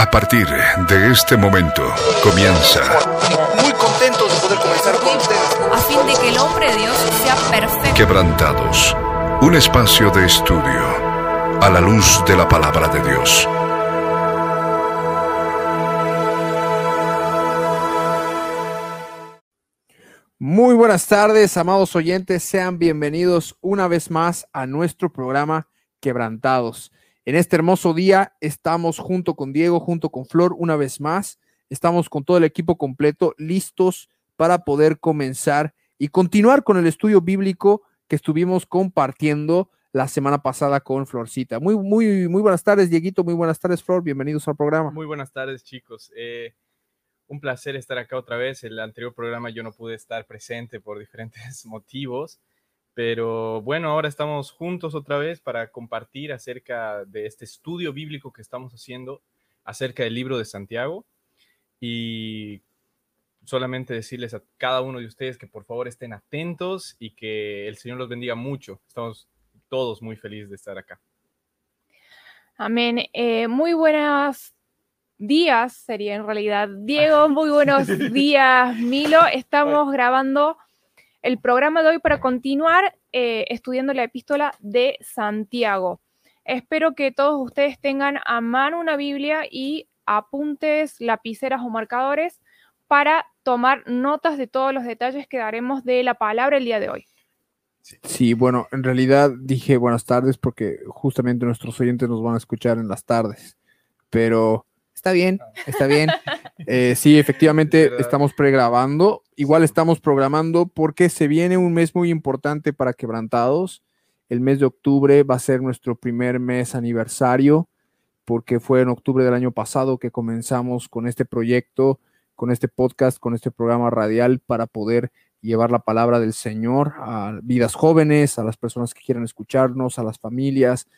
A partir de este momento comienza. Muy contentos de poder comenzar con ustedes. a fin de que el hombre de Dios sea perfecto. Quebrantados. Un espacio de estudio a la luz de la palabra de Dios. Muy buenas tardes, amados oyentes. Sean bienvenidos una vez más a nuestro programa Quebrantados. En este hermoso día estamos junto con Diego, junto con Flor, una vez más. Estamos con todo el equipo completo, listos para poder comenzar y continuar con el estudio bíblico que estuvimos compartiendo la semana pasada con Florcita. Muy, muy, muy buenas tardes, Dieguito. Muy buenas tardes, Flor. Bienvenidos al programa. Muy buenas tardes, chicos. Eh, un placer estar acá otra vez. El anterior programa yo no pude estar presente por diferentes motivos, pero bueno, ahora estamos juntos otra vez para compartir acerca de este estudio bíblico que estamos haciendo acerca del libro de Santiago y solamente decirles a cada uno de ustedes que por favor estén atentos y que el Señor los bendiga mucho. Estamos todos muy felices de estar acá. Amén. Eh, muy buenos días, sería en realidad. Diego, muy buenos días, Milo. Estamos grabando el programa de hoy para continuar eh, estudiando la epístola de Santiago. Espero que todos ustedes tengan a mano una Biblia y apuntes, lapiceras o marcadores para tomar notas de todos los detalles que daremos de la palabra el día de hoy. Sí, bueno, en realidad dije buenas tardes porque justamente nuestros oyentes nos van a escuchar en las tardes, pero está bien, está bien. Eh, sí, efectivamente estamos pregrabando, igual estamos programando porque se viene un mes muy importante para Quebrantados. El mes de octubre va a ser nuestro primer mes aniversario porque fue en octubre del año pasado que comenzamos con este proyecto, con este podcast, con este programa radial para poder llevar la palabra del Señor a vidas jóvenes, a las personas que quieran escucharnos, a las familias,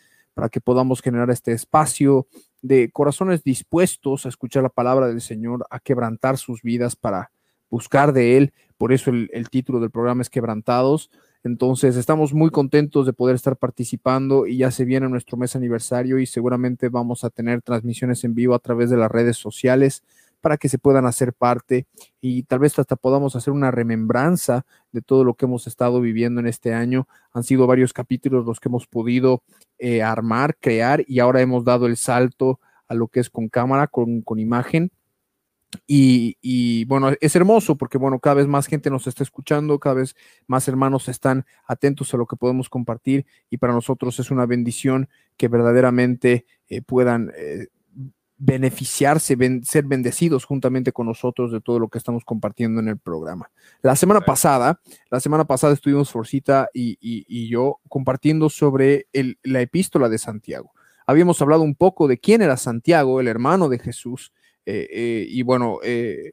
para que podamos generar este espacio de corazones dispuestos a escuchar la palabra del Señor, a quebrantar sus vidas para buscar de Él. Por eso el, título del programa es Quebrantados. Entonces estamos muy contentos de poder estar participando y ya se viene nuestro mes aniversario y seguramente vamos a tener transmisiones en vivo a través de las redes sociales para que se puedan hacer parte y tal vez hasta podamos hacer una remembranza de todo lo que hemos estado viviendo en este año. Han sido varios capítulos los que hemos podido eh, armar, crear y ahora hemos dado el salto a lo que es con cámara, con, con imagen. Y, bueno, es hermoso porque bueno, cada vez más gente nos está escuchando, cada vez más hermanos están atentos a lo que podemos compartir y para nosotros es una bendición que verdaderamente eh, puedan eh, beneficiarse, ben, ser bendecidos juntamente con nosotros de todo lo que estamos compartiendo en el programa. La semana pasada, la semana pasada estuvimos Forcita y, y, y yo compartiendo sobre el, la epístola de Santiago. Habíamos hablado un poco de quién era Santiago, el hermano de Jesús, eh, eh, y bueno, eh,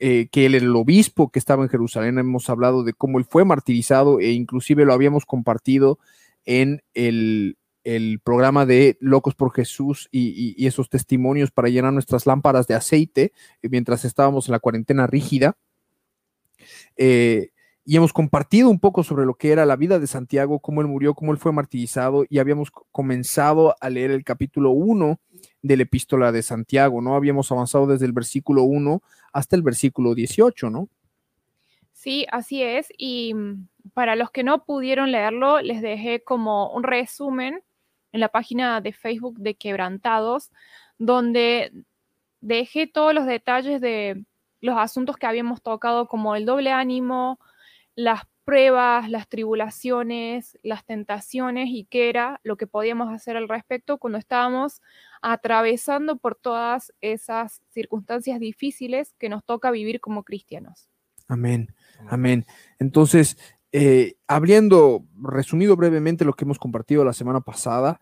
eh, que él era el obispo que estaba en Jerusalén. Hemos hablado de cómo él fue martirizado e inclusive lo habíamos compartido en el, el programa de Locos por Jesús y, esos testimonios para llenar nuestras lámparas de aceite eh, mientras estábamos en la cuarentena rígida. Eh, y hemos compartido un poco sobre lo que era la vida de Santiago, cómo él murió, cómo él fue martirizado, y habíamos comenzado a leer el capítulo 1 de la epístola de Santiago, ¿no? Habíamos avanzado desde el versículo 1 hasta el versículo 18, ¿no? Sí, así es. Y para los que no pudieron leerlo, les dejé como un resumen en la página de Facebook de Quebrantados, donde dejé todos los detalles de los asuntos que habíamos tocado, como el doble ánimo, las pruebas, las tribulaciones, las tentaciones y qué era lo que podíamos hacer al respecto cuando estábamos atravesando por todas esas circunstancias difíciles que nos toca vivir como cristianos. Amén, amén. Entonces, eh, habiendo resumido brevemente lo que hemos compartido la semana pasada,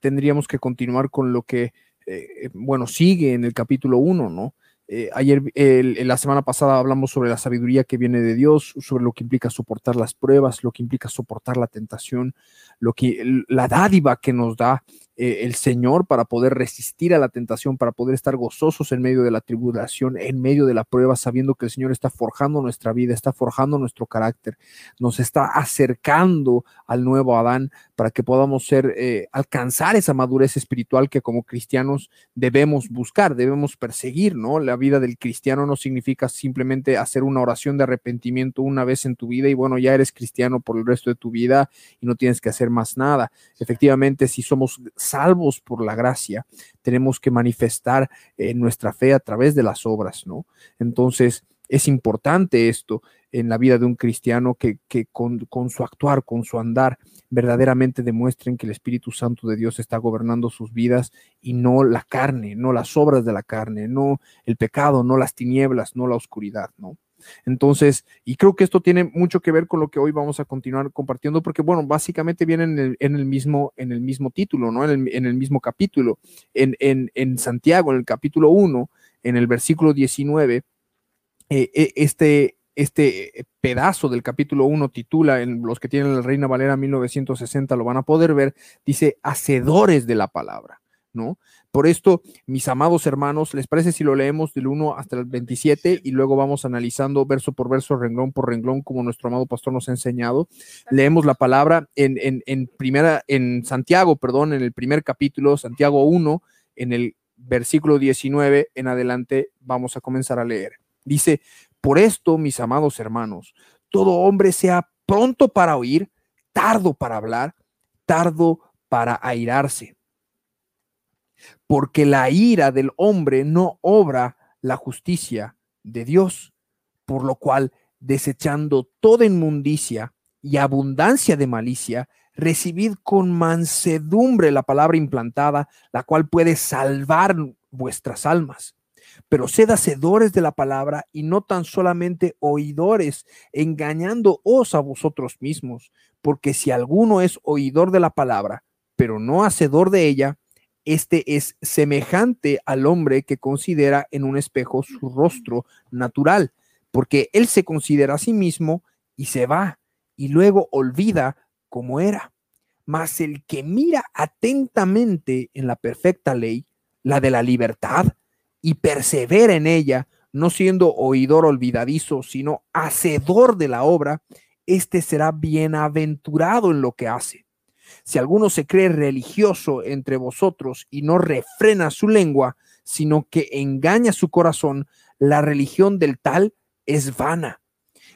tendríamos que continuar con lo que, eh, bueno, sigue en el capítulo 1, ¿no? Eh, ayer, el, la semana pasada hablamos sobre la sabiduría que viene de Dios, sobre lo que implica soportar las pruebas, lo que implica soportar la tentación, lo que, la dádiva que nos da eh, el Señor para poder resistir a la tentación, para poder estar gozosos en medio de la tribulación, en medio de la prueba, sabiendo que el Señor está forjando nuestra vida, está forjando nuestro carácter, nos está acercando al nuevo Adán para que podamos ser, eh, alcanzar esa madurez espiritual que como cristianos debemos buscar, debemos perseguir, ¿no? La vida del cristiano no significa simplemente hacer una oración de arrepentimiento una vez en tu vida y bueno, ya eres cristiano por el resto de tu vida y no tienes que hacer más nada. Efectivamente, si somos salvos por la gracia, tenemos que manifestar eh, nuestra fe a través de las obras, ¿no? Entonces, es importante esto en la vida de un cristiano que, con, con, su actuar, con su andar, verdaderamente demuestren que el Espíritu Santo de Dios está gobernando sus vidas y no la carne, no las obras de la carne, no el pecado, no las tinieblas, no la oscuridad, ¿no? Entonces, y creo que esto tiene mucho que ver con lo que hoy vamos a continuar compartiendo, porque bueno, básicamente viene en el, mismo, en el mismo título, ¿no? En el, mismo capítulo. En, Santiago, en el capítulo 1, en el versículo 19, eh, eh, este, este pedazo del capítulo 1 titula, en los que tienen la Reina Valera 1960 lo van a poder ver, dice, hacedores de la palabra. ¿No? Por esto, mis amados hermanos, ¿les parece si lo leemos del 1 hasta el 27 y luego vamos analizando verso por verso, renglón por renglón, como nuestro amado pastor nos ha enseñado? Leemos la palabra en, en, primera, en Santiago, perdón, en el primer capítulo, Santiago 1, en el versículo 19 en adelante, vamos a comenzar a leer. Dice, por esto, mis amados hermanos, todo hombre sea pronto para oír, tardo para hablar, tardo para airarse porque la ira del hombre no obra la justicia de Dios, por lo cual, desechando toda inmundicia y abundancia de malicia, recibid con mansedumbre la palabra implantada, la cual puede salvar vuestras almas. Pero sed hacedores de la palabra y no tan solamente oidores, engañándoos a vosotros mismos, porque si alguno es oidor de la palabra, pero no hacedor de ella, este es semejante al hombre que considera en un espejo su rostro natural, porque él se considera a sí mismo y se va y luego olvida cómo era. Mas el que mira atentamente en la perfecta ley, la de la libertad, y persevera en ella, no siendo oidor olvidadizo, sino hacedor de la obra, éste será bienaventurado en lo que hace. Si alguno se cree religioso entre vosotros y no refrena su lengua, sino que engaña su corazón, la religión del tal es vana.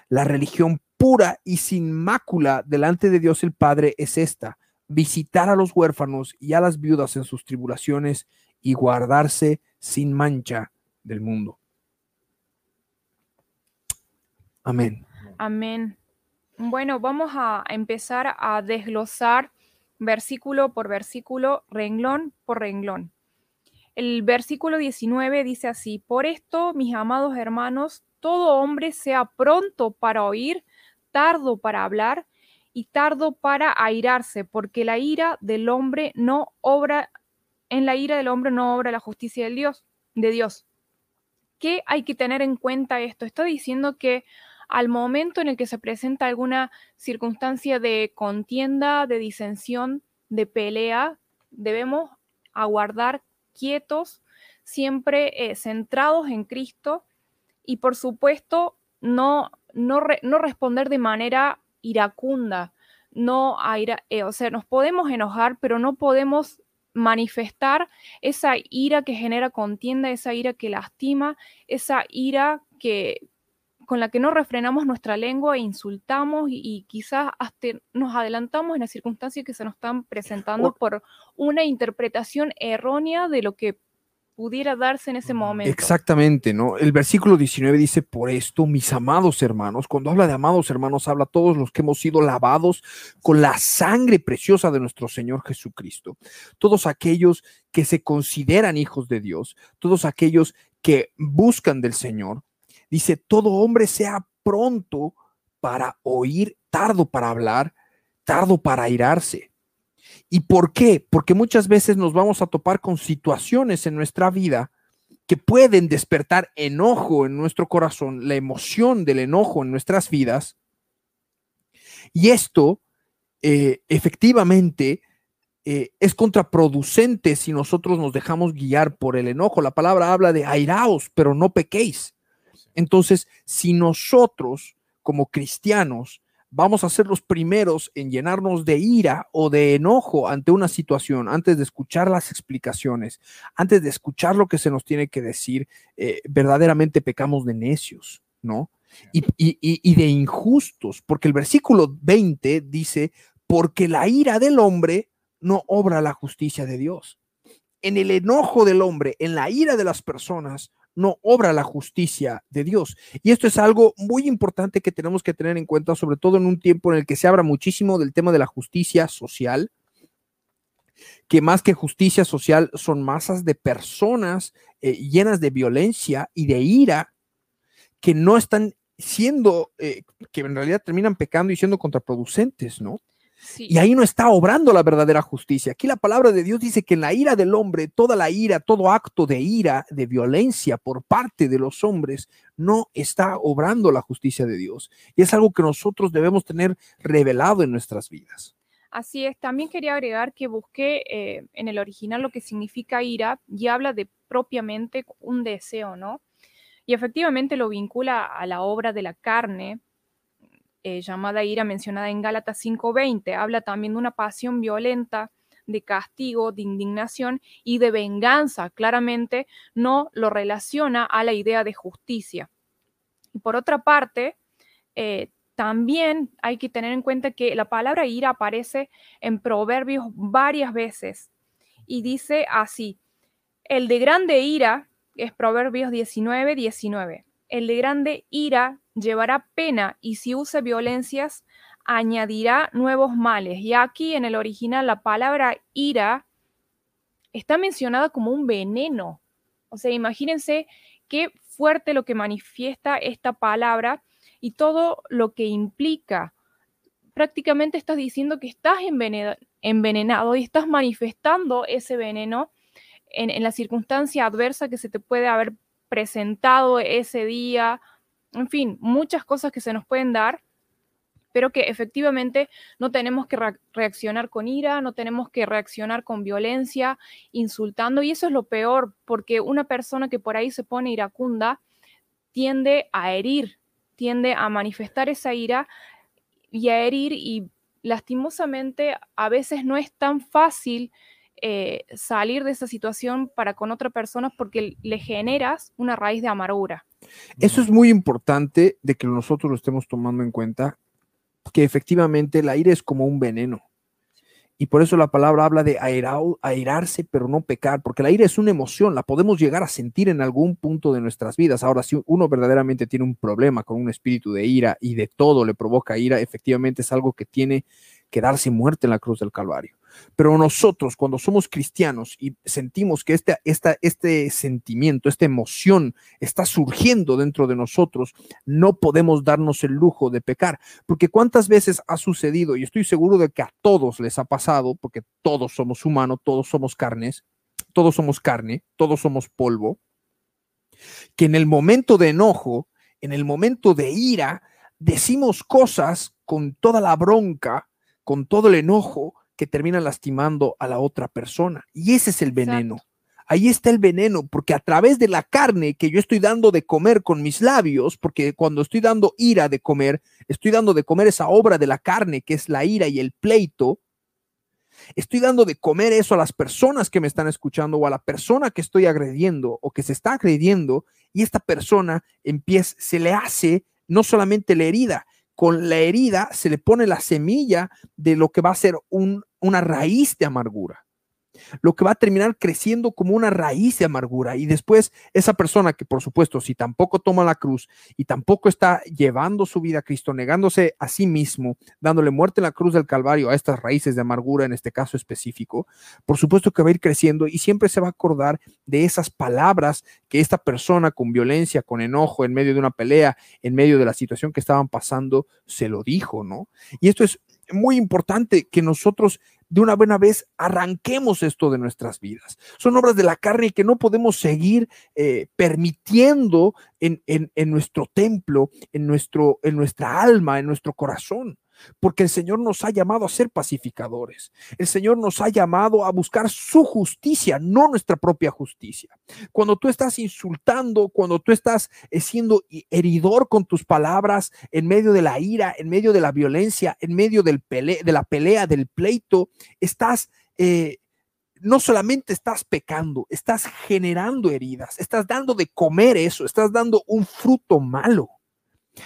La religión pura y sin mácula delante de Dios el Padre es esta, visitar a los huérfanos y a las viudas en sus tribulaciones y guardarse sin mancha del mundo. Amén. Amén. Bueno, vamos a empezar a desglosar versículo por versículo, renglón por renglón. El versículo 19 dice así, por esto, mis amados hermanos, todo hombre sea pronto para oír, tardo para hablar y tardo para airarse, porque la ira del hombre no obra, en la ira del hombre no obra la justicia del Dios, de Dios. ¿Qué hay que tener en cuenta esto? Está diciendo que al momento en el que se presenta alguna circunstancia de contienda, de disensión, de pelea, debemos aguardar quietos, siempre eh, centrados en Cristo y por supuesto no, no, no responder de manera iracunda, no eh, o sea, nos podemos enojar, pero no podemos manifestar esa ira que genera contienda, esa ira que lastima, esa ira que, con la que no refrenamos nuestra lengua e insultamos y, quizás hasta nos adelantamos en las circunstancias que se nos están presentando por una interpretación errónea de lo que pudiera darse en ese momento. Exactamente, ¿no? El versículo 19 dice, por esto, mis amados hermanos, cuando habla de amados hermanos, habla a todos los que hemos sido lavados con la sangre preciosa de nuestro Señor Jesucristo, todos aquellos que se consideran hijos de Dios, todos aquellos que buscan del Señor, Dice, todo hombre sea pronto para oír, tardo para hablar, tardo para airarse. ¿Y por qué? Porque muchas veces nos vamos a topar con situaciones en nuestra vida que pueden despertar enojo en nuestro corazón, la emoción del enojo en nuestras vidas. Y esto, eh, efectivamente, eh, es contraproducente si nosotros nos dejamos guiar por el enojo. La palabra habla de airaos, pero no pequéis. Entonces, si nosotros como cristianos vamos a ser los primeros en llenarnos de ira o de enojo ante una situación, antes de escuchar las explicaciones, antes de escuchar lo que se nos tiene que decir, eh, verdaderamente pecamos de necios, ¿no? Y, y de injustos, porque el versículo 20 dice, porque la ira del hombre no obra la justicia de Dios. En el enojo del hombre, en la ira de las personas, no obra la justicia de Dios. Y esto es algo muy importante que tenemos que tener en cuenta, sobre todo en un tiempo en el que se habla muchísimo del tema de la justicia social, que más que justicia social son masas de personas eh, llenas de violencia y de ira que no están siendo, eh, que en realidad terminan pecando y siendo contraproducentes, ¿no? Y ahí no está obrando la verdadera justicia. Aquí la palabra de Dios dice que en la ira del hombre, toda la ira, todo acto de ira, de violencia por parte de los hombres, no está obrando la justicia de Dios. Y es algo que nosotros debemos tener revelado en nuestras vidas. Así es, también quería agregar que busqué eh, en el original lo que significa ira y habla de propiamente un deseo, ¿no? Y efectivamente lo vincula a la obra de la carne, eh, llamada ira mencionada en Gálatas 5:20. Habla también de una pasión violenta, de castigo, de indignación y de venganza. Claramente no lo relaciona a la idea de justicia. Y por otra parte, eh, también hay que tener en cuenta que la palabra ira aparece en Proverbios varias veces y dice así, el de grande ira es Proverbios 19, 19. El de grande ira llevará pena y si usa violencias, añadirá nuevos males. Y aquí en el original la palabra ira está mencionada como un veneno. O sea, imagínense qué fuerte lo que manifiesta esta palabra y todo lo que implica. Prácticamente estás diciendo que estás envenenado y estás manifestando ese veneno en, en la circunstancia adversa que se te puede haber presentado ese día en fin, muchas cosas que se nos pueden dar, pero que efectivamente no tenemos que reaccionar con ira, no tenemos que reaccionar con violencia, insultando, y eso es lo peor, porque una persona que por ahí se pone iracunda tiende a herir, tiende a manifestar esa ira y a herir y lastimosamente a veces no es tan fácil eh, salir de esa situación para con otra persona porque le generas una raíz de amargura. Eso es muy importante de que nosotros lo estemos tomando en cuenta, que efectivamente el aire es como un veneno. Y por eso la palabra habla de airarse, pero no pecar, porque el aire es una emoción, la podemos llegar a sentir en algún punto de nuestras vidas. Ahora, si uno verdaderamente tiene un problema con un espíritu de ira y de todo le provoca ira, efectivamente es algo que tiene que darse muerte en la cruz del Calvario. Pero nosotros, cuando somos cristianos y sentimos que este, este sentimiento, esta emoción está surgiendo dentro de nosotros, no podemos darnos el lujo de pecar. Porque cuántas veces ha sucedido, y estoy seguro de que a todos les ha pasado, porque todos somos humanos, todos somos carnes, todos somos carne, todos somos polvo, que en el momento de enojo, en el momento de ira, decimos cosas con toda la bronca, con todo el enojo, que termina lastimando a la otra persona. Y ese es el veneno. Ahí está el veneno, porque a través de la carne que yo estoy dando de comer con mis labios, porque cuando estoy dando ira de comer, estoy dando de comer esa obra de la carne que es la ira y el pleito, estoy dando de comer eso a las personas que me están escuchando o a la persona que estoy agrediendo o que se está agrediendo y esta persona empieza, se le hace no solamente la herida, con la herida se le pone la semilla de lo que va a ser un, una raíz de amargura lo que va a terminar creciendo como una raíz de amargura. Y después esa persona que por supuesto si tampoco toma la cruz y tampoco está llevando su vida a Cristo, negándose a sí mismo, dándole muerte en la cruz del Calvario a estas raíces de amargura en este caso específico, por supuesto que va a ir creciendo y siempre se va a acordar de esas palabras que esta persona con violencia, con enojo, en medio de una pelea, en medio de la situación que estaban pasando, se lo dijo, ¿no? Y esto es muy importante que nosotros de una buena vez arranquemos esto de nuestras vidas. Son obras de la carne que no podemos seguir eh, permitiendo en, en, nuestro templo, en, nuestro, en nuestra alma, en nuestro corazón. Porque el Señor nos ha llamado a ser pacificadores. El Señor nos ha llamado a buscar su justicia, no nuestra propia justicia. Cuando tú estás insultando, cuando tú estás eh, siendo heridor con tus palabras en medio de la ira, en medio de la violencia, en medio del de la pelea, del pleito, estás... Eh, no solamente estás pecando, estás generando heridas, estás dando de comer eso, estás dando un fruto malo.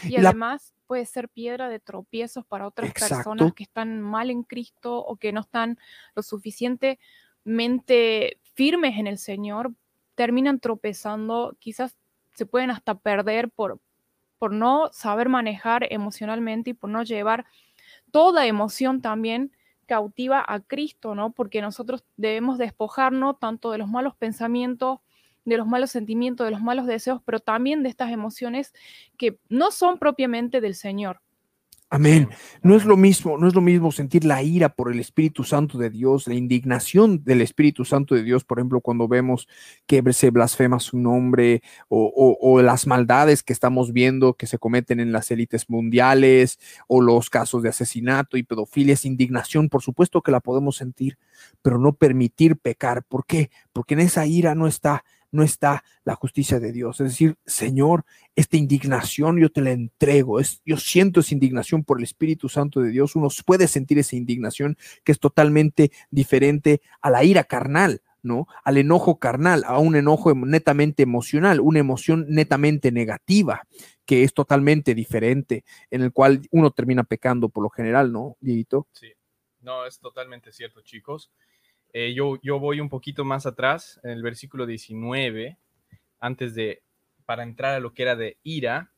Y, además puede ser piedra de tropiezos para otras personas que están mal en Cristo o que no están lo suficientemente firmes en el Señor, terminan tropezando, quizás se pueden hasta perder por, por no saber manejar emocionalmente y por no llevar toda emoción también cautiva a Cristo, ¿no? Porque nosotros debemos despojarnos tanto de los malos pensamientos, de los malos sentimientos, de los malos deseos, pero también de estas emociones que no son propiamente del Señor. Amén. No es lo mismo, no es lo mismo sentir la ira por el Espíritu Santo de Dios, la indignación del Espíritu Santo de Dios, por ejemplo, cuando vemos que se blasfema su nombre o, las maldades que estamos viendo que se cometen en las élites mundiales o los casos de asesinato y pedofilia, es indignación, por supuesto que la podemos sentir, pero no permitir pecar. ¿Por qué? Porque en esa ira no está no está la justicia de Dios. Es decir, Señor, esta indignación yo te la entrego. Yo siento esa indignación por el Espíritu Santo de Dios. Uno puede sentir esa indignación que es totalmente diferente a la ira carnal, ¿no? Al enojo carnal, a un enojo netamente emocional, una emoción netamente negativa, que es totalmente diferente, en el cual uno termina pecando por lo general, ¿no, Dieguito? Sí, no, es totalmente cierto, chicos. Eh, yo, yo voy un poquito más atrás, en el versículo 19, antes de, para entrar a lo que era de ira,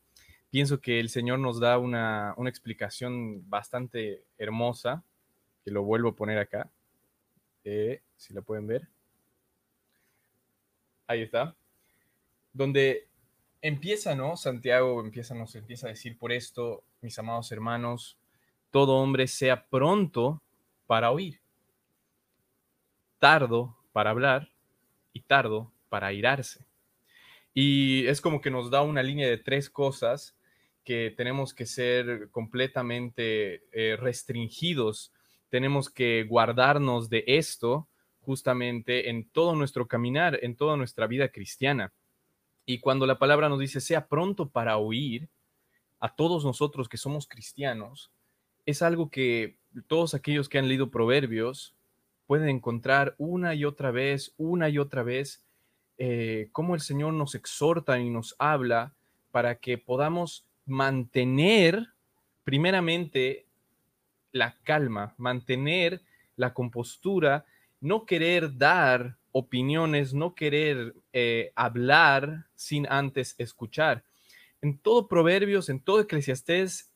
pienso que el Señor nos da una, una explicación bastante hermosa, que lo vuelvo a poner acá, eh, si la pueden ver. Ahí está. Donde empieza, ¿no? Santiago empieza, nos empieza a decir por esto, mis amados hermanos, todo hombre sea pronto para oír tardo para hablar y tardo para irarse. Y es como que nos da una línea de tres cosas que tenemos que ser completamente eh, restringidos, tenemos que guardarnos de esto justamente en todo nuestro caminar, en toda nuestra vida cristiana. Y cuando la palabra nos dice, sea pronto para oír, a todos nosotros que somos cristianos, es algo que todos aquellos que han leído proverbios pueden encontrar una y otra vez, una y otra vez, eh, cómo el Señor nos exhorta y nos habla para que podamos mantener primeramente la calma, mantener la compostura, no querer dar opiniones, no querer eh, hablar sin antes escuchar. En todo Proverbios, en todo Eclesiastés,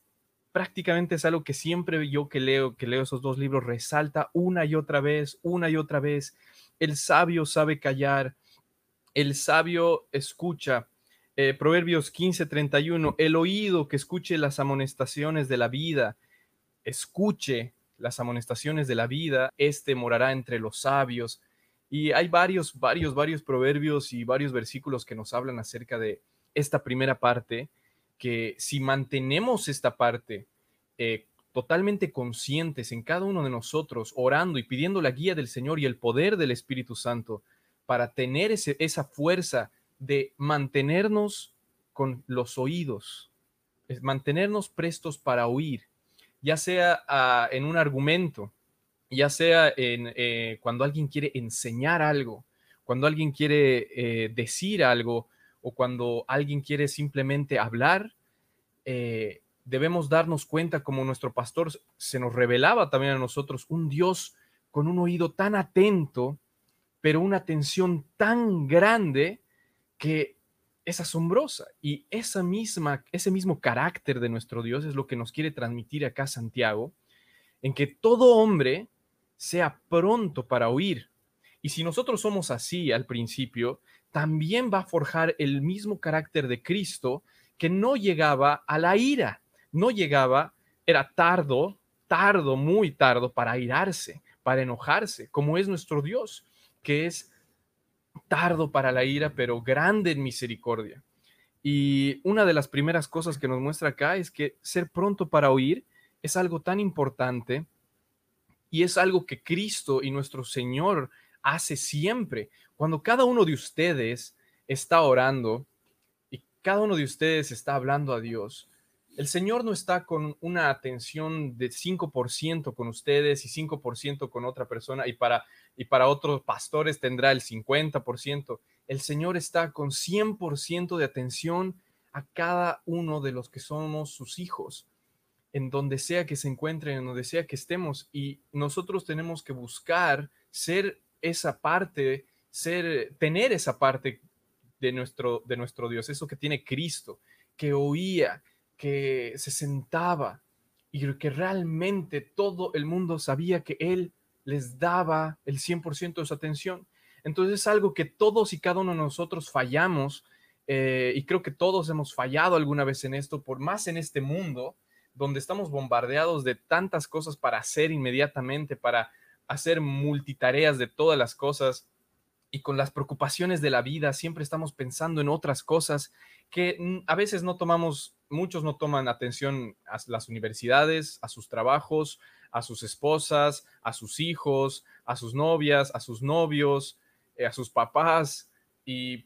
prácticamente es algo que siempre yo que leo, que leo esos dos libros, resalta una y otra vez, una y otra vez. El sabio sabe callar, el sabio escucha. Eh, Proverbios 15, 31, el oído que escuche las amonestaciones de la vida, escuche las amonestaciones de la vida, este morará entre los sabios. Y hay varios, varios, varios proverbios y varios versículos que nos hablan acerca de esta primera parte que si mantenemos esta parte eh, totalmente conscientes en cada uno de nosotros, orando y pidiendo la guía del Señor y el poder del Espíritu Santo para tener esa fuerza de mantenernos con los oídos, mantenernos prestos para oír, ya sea ah, en un argumento, ya sea en, eh, cuando alguien quiere enseñar algo, cuando alguien quiere eh, decir algo, o cuando alguien quiere simplemente hablar, eh, debemos darnos cuenta, como nuestro pastor se nos revelaba también a nosotros, un Dios con un oído tan atento, pero una atención tan grande que es asombrosa. Y esa misma, ese mismo carácter de nuestro Dios es lo que nos quiere transmitir acá Santiago, en que todo hombre sea pronto para oír. Y si nosotros somos así al principio, también va a forjar el mismo carácter de Cristo que no llegaba a la ira, no llegaba, era tardo, tardo, muy tardo para irarse, para enojarse, como es nuestro Dios, que es tardo para la ira, pero grande en misericordia. Y una de las primeras cosas que nos muestra acá es que ser pronto para oír es algo tan importante y es algo que Cristo y nuestro Señor hace siempre. Cuando cada uno de ustedes está orando y cada uno de ustedes está hablando a Dios, el Señor no está con una atención de 5% con ustedes y 5% con otra persona y para, y para otros pastores tendrá el 50%. El Señor está con 100% de atención a cada uno de los que somos sus hijos, en donde sea que se encuentren, en donde sea que estemos. Y nosotros tenemos que buscar ser esa parte, ser, tener esa parte de nuestro, de nuestro Dios, eso que tiene Cristo, que oía, que se sentaba y que realmente todo el mundo sabía que Él les daba el 100% de su atención. Entonces es algo que todos y cada uno de nosotros fallamos eh, y creo que todos hemos fallado alguna vez en esto, por más en este mundo donde estamos bombardeados de tantas cosas para hacer inmediatamente, para hacer multitareas de todas las cosas y con las preocupaciones de la vida siempre estamos pensando en otras cosas que a veces no tomamos, muchos no toman atención a las universidades, a sus trabajos, a sus esposas, a sus hijos, a sus novias, a sus novios, eh, a sus papás y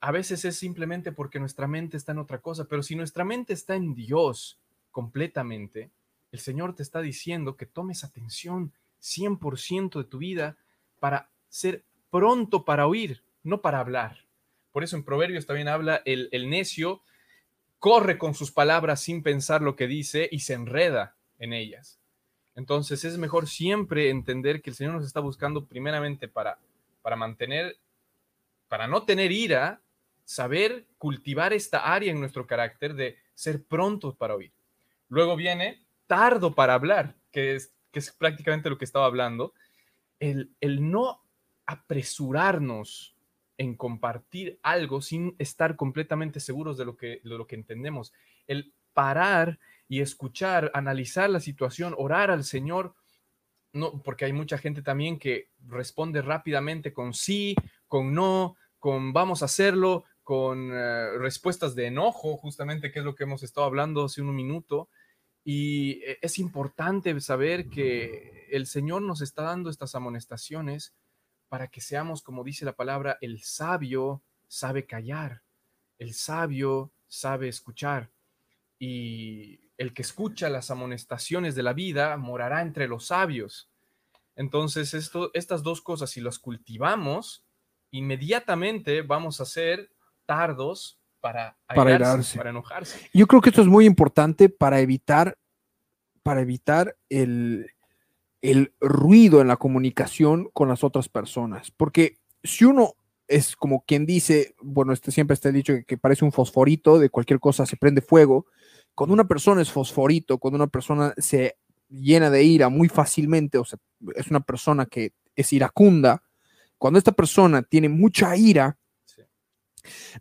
a veces es simplemente porque nuestra mente está en otra cosa, pero si nuestra mente está en Dios completamente, el Señor te está diciendo que tomes atención 100% de tu vida para ser pronto para oír, no para hablar. Por eso en Proverbios también habla el, el necio corre con sus palabras sin pensar lo que dice y se enreda en ellas. Entonces es mejor siempre entender que el Señor nos está buscando primeramente para, para mantener, para no tener ira, saber cultivar esta área en nuestro carácter de ser prontos para oír. Luego viene tardo para hablar, que es que es prácticamente lo que estaba hablando, el, el no apresurarnos en compartir algo sin estar completamente seguros de lo que, de lo que entendemos. El parar y escuchar, analizar la situación, orar al Señor, no, porque hay mucha gente también que responde rápidamente con sí, con no, con vamos a hacerlo, con uh, respuestas de enojo, justamente que es lo que hemos estado hablando hace un minuto, y eh, es importante saber que el Señor nos está dando estas amonestaciones para que seamos, como dice la palabra, el sabio sabe callar, el sabio sabe escuchar. Y el que escucha las amonestaciones de la vida morará entre los sabios. Entonces, estas dos cosas, si las cultivamos, inmediatamente vamos a ser tardos para, para, para enojarse. Yo creo que esto es muy importante para evitar, para evitar el, el ruido en la comunicación con las otras personas. Porque si uno es como quien dice, bueno, este siempre está dicho que, que, parece un fosforito, de cualquier cosa se prende fuego. Cuando una persona es fosforito, cuando una persona se llena de ira muy fácilmente, o sea, es una persona que es iracunda, cuando esta persona tiene mucha ira, sí.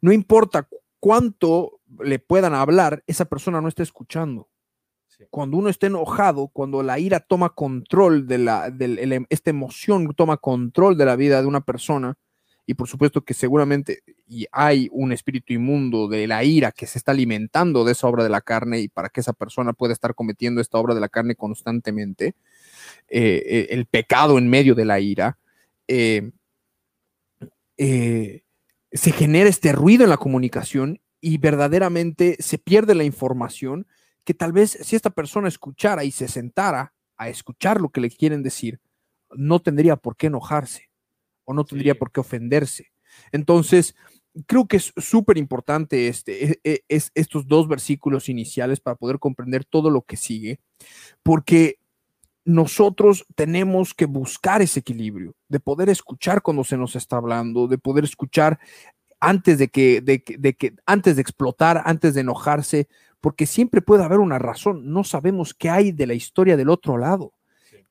no importa cuánto le puedan hablar, esa persona no está escuchando. Sí. Cuando uno está enojado, cuando la ira toma control de la, de esta emoción toma control de la vida de una persona, y por supuesto que seguramente y hay un espíritu inmundo de la ira que se está alimentando de esa obra de la carne y para que esa persona pueda estar cometiendo esta obra de la carne constantemente, eh, eh, el pecado en medio de la ira, eh, eh, se genera este ruido en la comunicación y verdaderamente se pierde la información que tal vez si esta persona escuchara y se sentara a escuchar lo que le quieren decir, no tendría por qué enojarse o no tendría sí. por qué ofenderse. Entonces, creo que es súper importante este, es, e, es, estos dos versículos iniciales para poder comprender todo lo que sigue, porque nosotros tenemos que buscar ese equilibrio, de poder escuchar cuando se nos está hablando, de poder escuchar antes de que, de, de que, antes de explotar, antes de enojarse, porque siempre puede haber una razón. No sabemos qué hay de la historia del otro lado.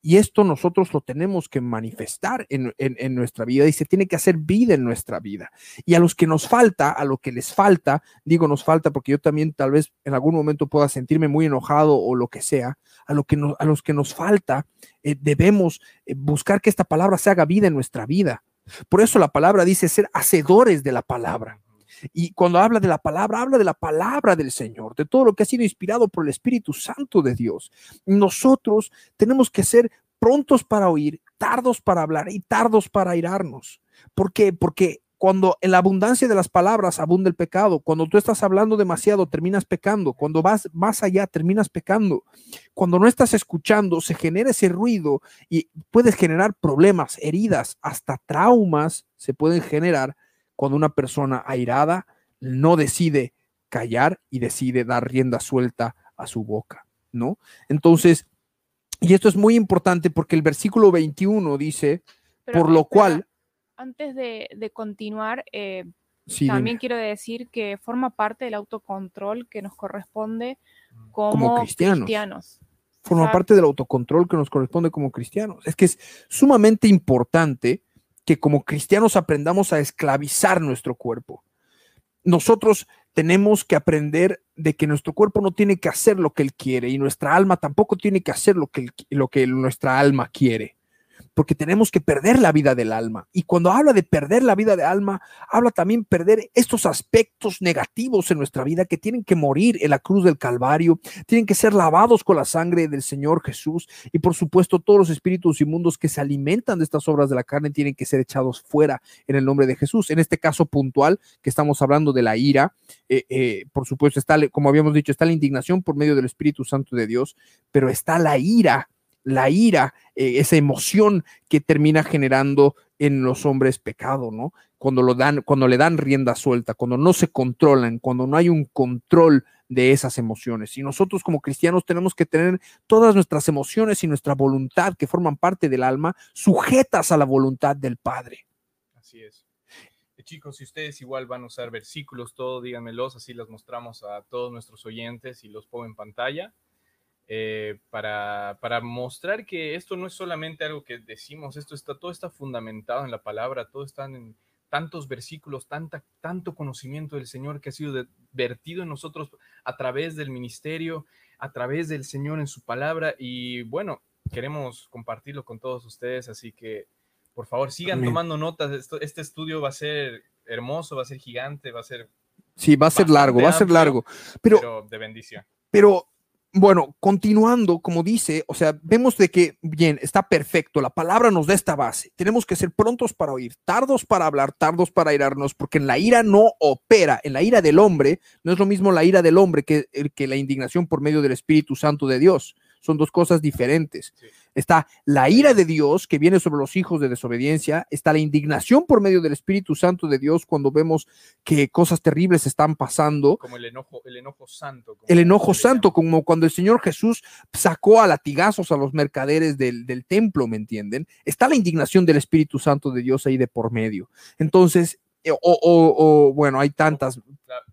Y esto nosotros lo tenemos que manifestar en, en, nuestra vida y se tiene que hacer vida en nuestra vida. Y a los que nos falta, a lo que les falta, digo nos falta porque yo también tal vez en algún momento pueda sentirme muy enojado o lo que sea, a, lo que no, a los que nos falta, eh, debemos eh, buscar que esta palabra se haga vida en nuestra vida. Por eso la palabra dice ser hacedores de la palabra. Y cuando habla de la palabra, habla de la palabra del Señor, de todo lo que ha sido inspirado por el Espíritu Santo de Dios. Nosotros tenemos que ser prontos para oír, tardos para hablar y tardos para irarnos. ¿Por qué? Porque cuando en la abundancia de las palabras abunda el pecado, cuando tú estás hablando demasiado, terminas pecando, cuando vas más allá, terminas pecando, cuando no estás escuchando, se genera ese ruido y puedes generar problemas, heridas, hasta traumas se pueden generar cuando una persona airada no decide callar y decide dar rienda suelta a su boca, ¿no? Entonces, y esto es muy importante porque el versículo 21 dice, Pero por lo espera, cual, Antes de, de continuar, eh, sí, también dime, quiero decir que forma parte del autocontrol que nos corresponde como, Como cristianos. cristianos. forma Exacto. parte del autocontrol que nos corresponde como cristianos. Es que es sumamente importante que como cristianos aprendamos a esclavizar nuestro cuerpo. Nosotros tenemos que aprender de que nuestro cuerpo no tiene que hacer lo que él quiere y nuestra alma tampoco tiene que hacer lo que, lo que nuestra alma quiere. Porque tenemos que perder la vida del alma. Y cuando habla de perder la vida del alma, habla también perder estos aspectos negativos en nuestra vida que tienen que morir en la cruz del Calvario, tienen que ser lavados con la sangre del Señor Jesús. Y por supuesto, todos los espíritus inmundos que se alimentan de estas obras de la carne tienen que ser echados fuera en el nombre de Jesús. En este caso puntual, que estamos hablando de la ira, eh, eh, por supuesto, está, como habíamos dicho, está la indignación por medio del Espíritu Santo de Dios, pero está la ira, la ira, eh, esa emoción que termina generando en los hombres pecado, ¿no? Cuando lo dan, cuando le dan rienda suelta, cuando no se controlan, cuando no hay un control de esas emociones. Y nosotros como cristianos tenemos que tener todas nuestras emociones y nuestra voluntad que forman parte del alma sujetas a la voluntad del Padre. Así es. Eh, Chicos, si ustedes igual van a usar versículos, todo, díganmelos, así los mostramos a todos nuestros oyentes y los pongo en pantalla. Eh, para, para mostrar que esto no es solamente algo que decimos, esto está, todo está fundamentado en la palabra, todo está en tantos versículos, tanta, tanto conocimiento del Señor que ha sido de- vertido en nosotros a través del ministerio, a través del Señor en su palabra y bueno, queremos compartirlo con todos ustedes, así que por favor sigan Amén. tomando notas, Esto- este estudio va a ser hermoso, va a ser gigante, va a ser Sí, va a ser largo, va a ser largo. Pero, pero de bendición. pero bueno, continuando, como dice, o sea, vemos de que, bien, está perfecto, la palabra nos da esta base. Tenemos que ser prontos para oír, tardos para hablar, tardos para irarnos, porque en la ira no opera, en la ira del hombre, no es lo mismo la ira del hombre que, que la indignación por medio del Espíritu Santo de Dios. Son dos cosas diferentes. Sí. Está la ira de Dios que viene sobre los hijos de desobediencia, está la indignación por medio del Espíritu Santo de Dios cuando vemos que cosas terribles están pasando Como el enojo, el enojo santo. como el enojo santo, como cuando el Señor Jesús sacó a latigazos a los mercaderes del, del templo, ¿me entienden? Está la indignación del Espíritu Santo de Dios ahí de por medio. Entonces, o, o- o, bueno, hay tantas,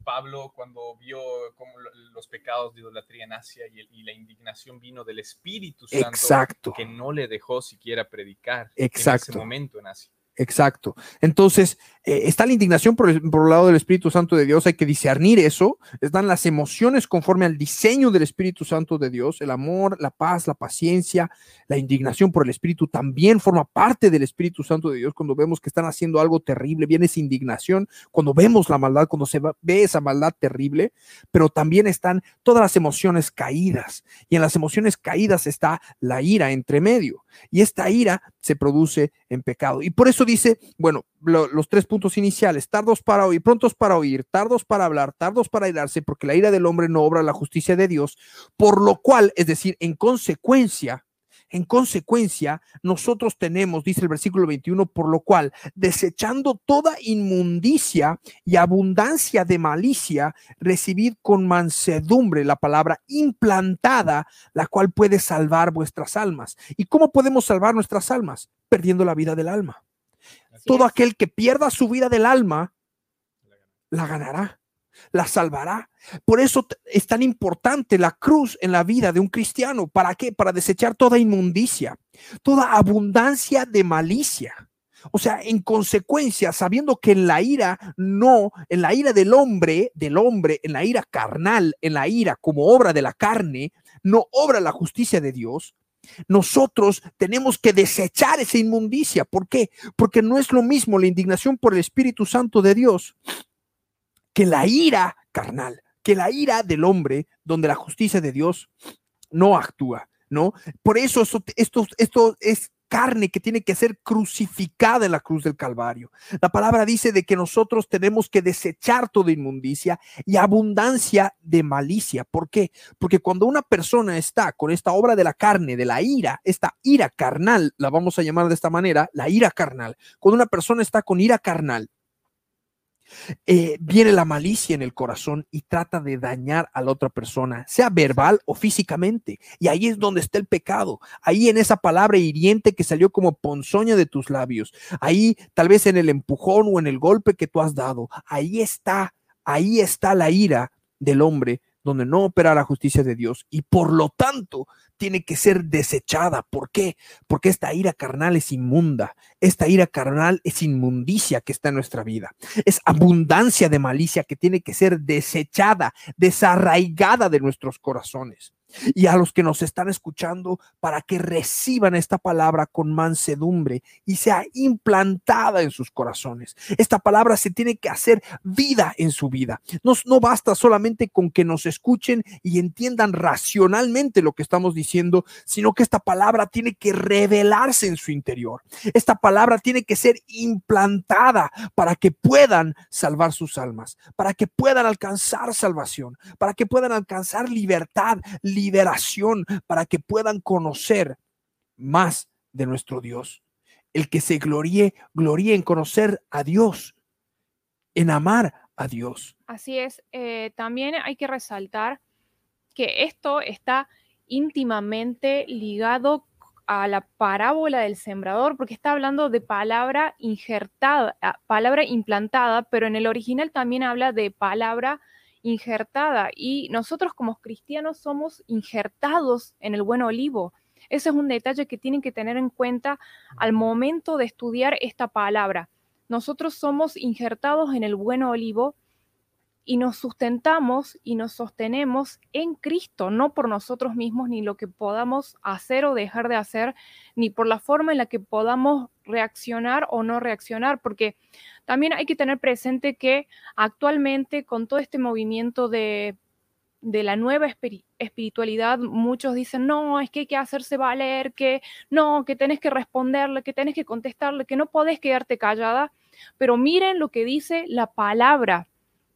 Pablo cuando vio como lo- los pecados de idolatría en Asia y, el- y la indignación vino del Espíritu Santo exacto, que no le dejó siquiera predicar en Exacto. ese momento en Asia. Exacto. Entonces, eh, está la indignación por el, por el lado del Espíritu Santo de Dios, hay que discernir eso, están las emociones conforme al diseño del Espíritu Santo de Dios, el amor, la paz, la paciencia, la indignación por el Espíritu también forma parte del Espíritu Santo de Dios cuando vemos que están haciendo algo terrible, viene esa indignación, cuando vemos la maldad, cuando se ve esa maldad terrible, pero también están todas las emociones caídas y en las emociones caídas está la ira entre medio y esta ira se produce en pecado. Y por eso dice, bueno, lo- los tres puntos iniciales, tardos para oír, prontos para oír, tardos para hablar, tardos para irarse, porque la ira del hombre no obra la justicia de Dios, por lo cual, es decir, en consecuencia, en consecuencia, nosotros tenemos, dice el versículo 21, por lo cual, desechando toda inmundicia y abundancia de malicia, recibid con mansedumbre la palabra implantada, la cual puede salvar vuestras almas. ¿Y cómo podemos salvar nuestras almas? Perdiendo la vida del alma. Así Todo es. aquel que pierda su vida del alma, la ganará, la salvará. Por eso es tan importante la cruz en la vida de un cristiano. ¿Para qué? Para desechar toda inmundicia, toda abundancia de malicia. O sea, en consecuencia, sabiendo que en la ira no, en la ira del hombre, del hombre, en la ira carnal, en la ira como obra de la carne, no obra la justicia de Dios, nosotros tenemos que desechar esa inmundicia. ¿Por qué? Porque no es lo mismo la indignación por el Espíritu Santo de Dios que la ira carnal, que la ira del hombre, donde la justicia de Dios no actúa, ¿no? Por eso esto, esto, esto es carne que tiene que ser crucificada en la cruz del Calvario. La palabra dice de que nosotros tenemos que desechar toda inmundicia y abundancia de malicia. ¿Por qué? Porque cuando una persona está con esta obra de la carne, de la ira, esta ira carnal, la vamos a llamar de esta manera, la ira carnal, cuando una persona está con ira carnal, eh, viene la malicia en el corazón y trata de dañar a la otra persona, sea verbal o físicamente. Y ahí es donde está el pecado. Ahí en esa palabra hiriente que salió como ponzoña de tus labios. Ahí tal vez en el empujón o en el golpe que tú has dado. Ahí está, ahí está la ira del hombre donde no opera la justicia de Dios y por lo tanto tiene que ser desechada. ¿Por qué? Porque esta ira carnal es inmunda. Esta ira carnal es inmundicia que está en nuestra vida. Es abundancia de malicia que tiene que ser desechada, desarraigada de nuestros corazones y a los que nos están escuchando para que reciban esta palabra con mansedumbre y sea implantada en sus corazones. Esta palabra se tiene que hacer vida en su vida. No, no basta solamente con que nos escuchen y entiendan racionalmente lo que estamos diciendo, sino que esta palabra tiene que revelarse en su interior. Esta palabra tiene que ser implantada para que puedan salvar sus almas, para que puedan alcanzar salvación, para que puedan alcanzar libertad, libertad liberación para que puedan conocer más de nuestro Dios. El que se gloríe, gloríe en conocer a Dios, en amar a Dios. Así es. Eh, también hay que resaltar que esto está íntimamente ligado a la parábola del sembrador, porque está hablando de palabra injertada, palabra implantada, pero en el original también habla de palabra injertada y nosotros como cristianos somos injertados en el buen olivo. Ese es un detalle que tienen que tener en cuenta al momento de estudiar esta palabra. Nosotros somos injertados en el buen olivo y nos sustentamos y nos sostenemos en Cristo, no por nosotros mismos ni lo que podamos hacer o dejar de hacer, ni por la forma en la que podamos reaccionar o no reaccionar, porque también hay que tener presente que actualmente con todo este movimiento de, de la nueva espiritualidad, muchos dicen, no, es que hay que hacerse valer, que no, que tenés que responderle, que tenés que contestarle, que no podés quedarte callada, pero miren lo que dice la palabra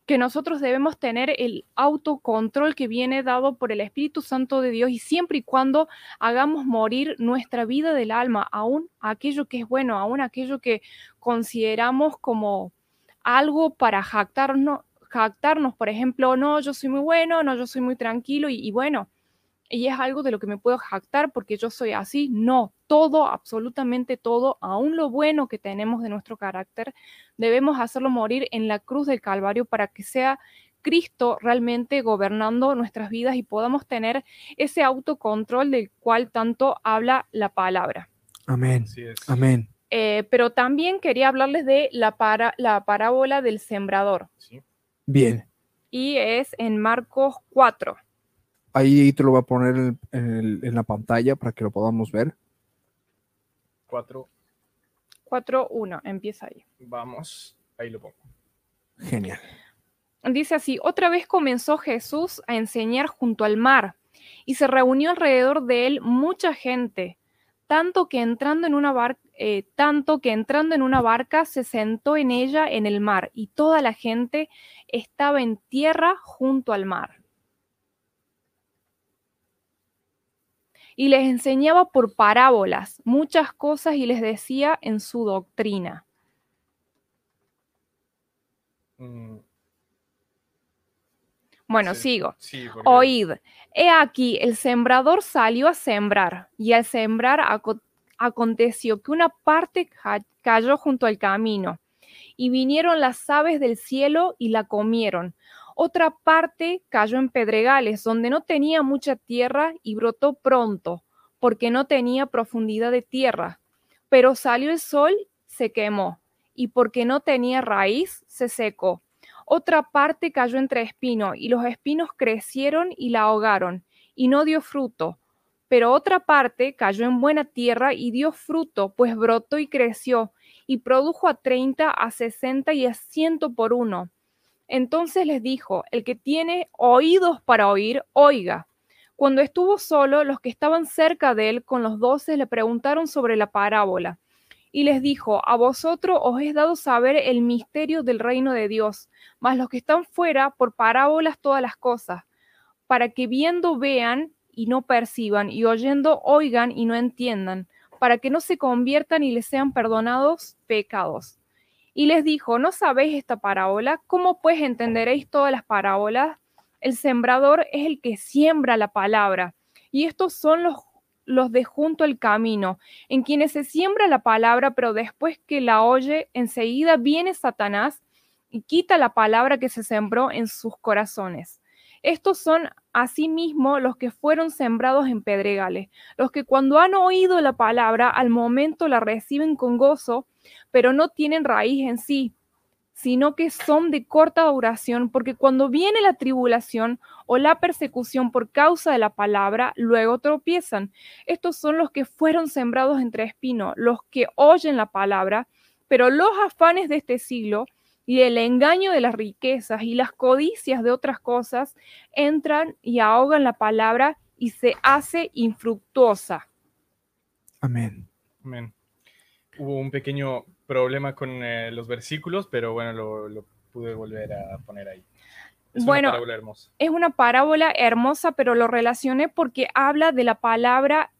que nosotros debemos tener el autocontrol que viene dado por el Espíritu Santo de Dios y siempre y cuando hagamos morir nuestra vida del alma, aún aquello que es bueno, aún aquello que consideramos como algo para jactarnos, jactarnos por ejemplo, no, yo soy muy bueno, no, yo soy muy tranquilo y, y bueno, y es algo de lo que me puedo jactar porque yo soy así. No, todo, absolutamente todo, aún lo bueno que tenemos de nuestro carácter, debemos hacerlo morir en la cruz del Calvario para que sea Cristo realmente gobernando nuestras vidas y podamos tener ese autocontrol del cual tanto habla la palabra. Amén. Amén. Eh, pero también quería hablarles de la, para, la parábola del sembrador. Bien. Y es en Marcos 4. Ahí te lo voy a poner en, la pantalla para que lo podamos ver. 4. 4, 1, empieza ahí. Vamos, ahí lo pongo. Genial. Dice así, otra vez comenzó Jesús a enseñar junto al mar y se reunió alrededor de él mucha gente, tanto que entrando en una barca, eh, tanto que entrando en una barca se sentó en ella en el mar y toda la gente estaba en tierra junto al mar. Y les enseñaba por parábolas muchas cosas y les decía en su doctrina. Mm. Bueno, sigo. Oíd, he aquí, el sembrador salió a sembrar, y al sembrar aconteció que una parte cayó junto al camino, y vinieron las aves del cielo y la comieron. Otra parte cayó en pedregales, donde no tenía mucha tierra y brotó pronto, porque no tenía profundidad de tierra. Pero salió el sol, se quemó, y porque no tenía raíz, se secó. Otra parte cayó entre espinos, y los espinos crecieron y la ahogaron, y no dio fruto. Pero otra parte cayó en buena tierra y dio fruto, pues brotó y creció, y produjo a treinta, a sesenta y a ciento por uno. Entonces les dijo, el que tiene oídos para oír, oiga. Cuando estuvo solo, los que estaban cerca de él con los doce le preguntaron sobre la parábola. Y les dijo, a vosotros os es dado saber el misterio del reino de Dios, mas los que están fuera, por parábolas todas las cosas, para que viendo vean y no perciban, y oyendo oigan y no entiendan, para que no se conviertan y les sean perdonados pecados. Y les dijo, ¿no sabéis esta parábola? ¿Cómo pues entenderéis todas las parábolas? El sembrador es el que siembra la palabra. Y estos son los, los de junto al camino, en quienes se siembra la palabra, pero después que la oye, enseguida viene Satanás y quita la palabra que se sembró en sus corazones. Estos son asimismo los que fueron sembrados en pedregales, los que cuando han oído la palabra al momento la reciben con gozo, pero no tienen raíz en sí, sino que son de corta duración, porque cuando viene la tribulación o la persecución por causa de la palabra, luego tropiezan. Estos son los que fueron sembrados entre espinos, los que oyen la palabra, pero los afanes de este siglo y el engaño de las riquezas y las codicias de otras cosas entran y ahogan la palabra y se hace infructuosa. Amén. Amén. Hubo un pequeño problema con eh, los versículos, pero bueno, lo, lo, pude volver a poner ahí. Es bueno, una parábola hermosa. es una parábola hermosa, pero lo relacioné porque habla de la palabra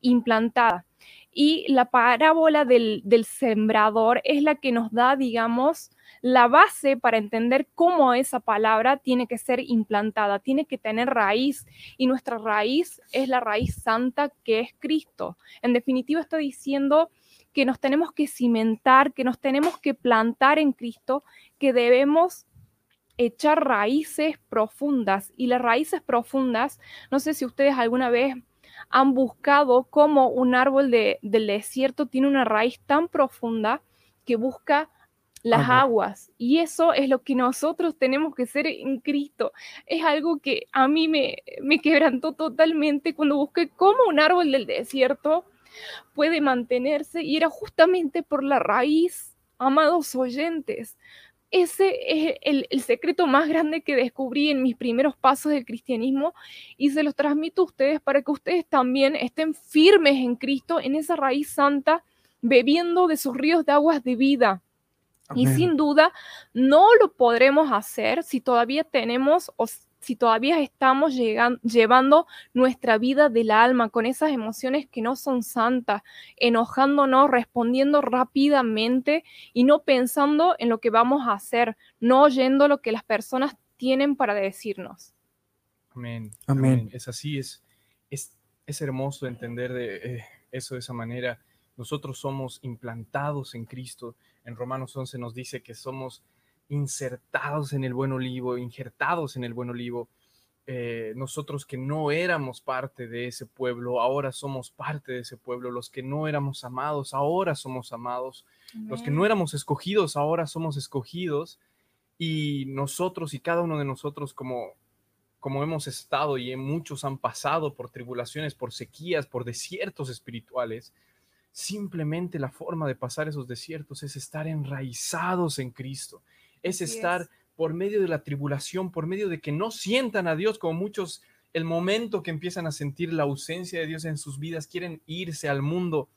implantada. Y la parábola del, del sembrador es la que nos da, digamos, la base para entender cómo esa palabra tiene que ser implantada, tiene que tener raíz y nuestra raíz es la raíz santa que es Cristo. En definitiva está diciendo que nos tenemos que cimentar, que nos tenemos que plantar en Cristo, que debemos echar raíces profundas y las raíces profundas, no sé si ustedes alguna vez han buscado cómo un árbol de, del desierto tiene una raíz tan profunda que busca las Agua. aguas. Y eso es lo que nosotros tenemos que ser en Cristo. Es algo que a mí me, me quebrantó totalmente cuando busqué cómo un árbol del desierto puede mantenerse y era justamente por la raíz, amados oyentes. Ese es el, el, secreto más grande que descubrí en mis primeros pasos del cristianismo y se los transmito a ustedes para que ustedes también estén firmes en Cristo, en esa raíz santa, bebiendo de sus ríos de aguas de vida. Y sin duda no lo podremos hacer si todavía tenemos o si todavía estamos llevando nuestra vida del alma con esas emociones que no son santas, enojándonos, respondiendo rápidamente y no pensando en lo que vamos a hacer, no oyendo lo que las personas tienen para decirnos. Amén. Amén. Es así, es, es, es hermoso entender de, eh, eso de esa manera. Nosotros somos implantados en Cristo. En Romanos 11 nos dice que somos insertados en el buen olivo, injertados en el buen olivo. Eh, nosotros que no éramos parte de ese pueblo, ahora somos parte de ese pueblo. Los que no éramos amados, ahora somos amados. Los que no éramos escogidos, ahora somos escogidos. Y nosotros y cada uno de nosotros como, como hemos estado y muchos han pasado por tribulaciones, por sequías, por desiertos espirituales, simplemente la forma de pasar esos desiertos es estar enraizados en Cristo, es estar es. por medio de la tribulación, por medio de que no sientan a Dios como muchos, el momento que empiezan a sentir la ausencia de Dios en sus vidas, quieren irse al mundo.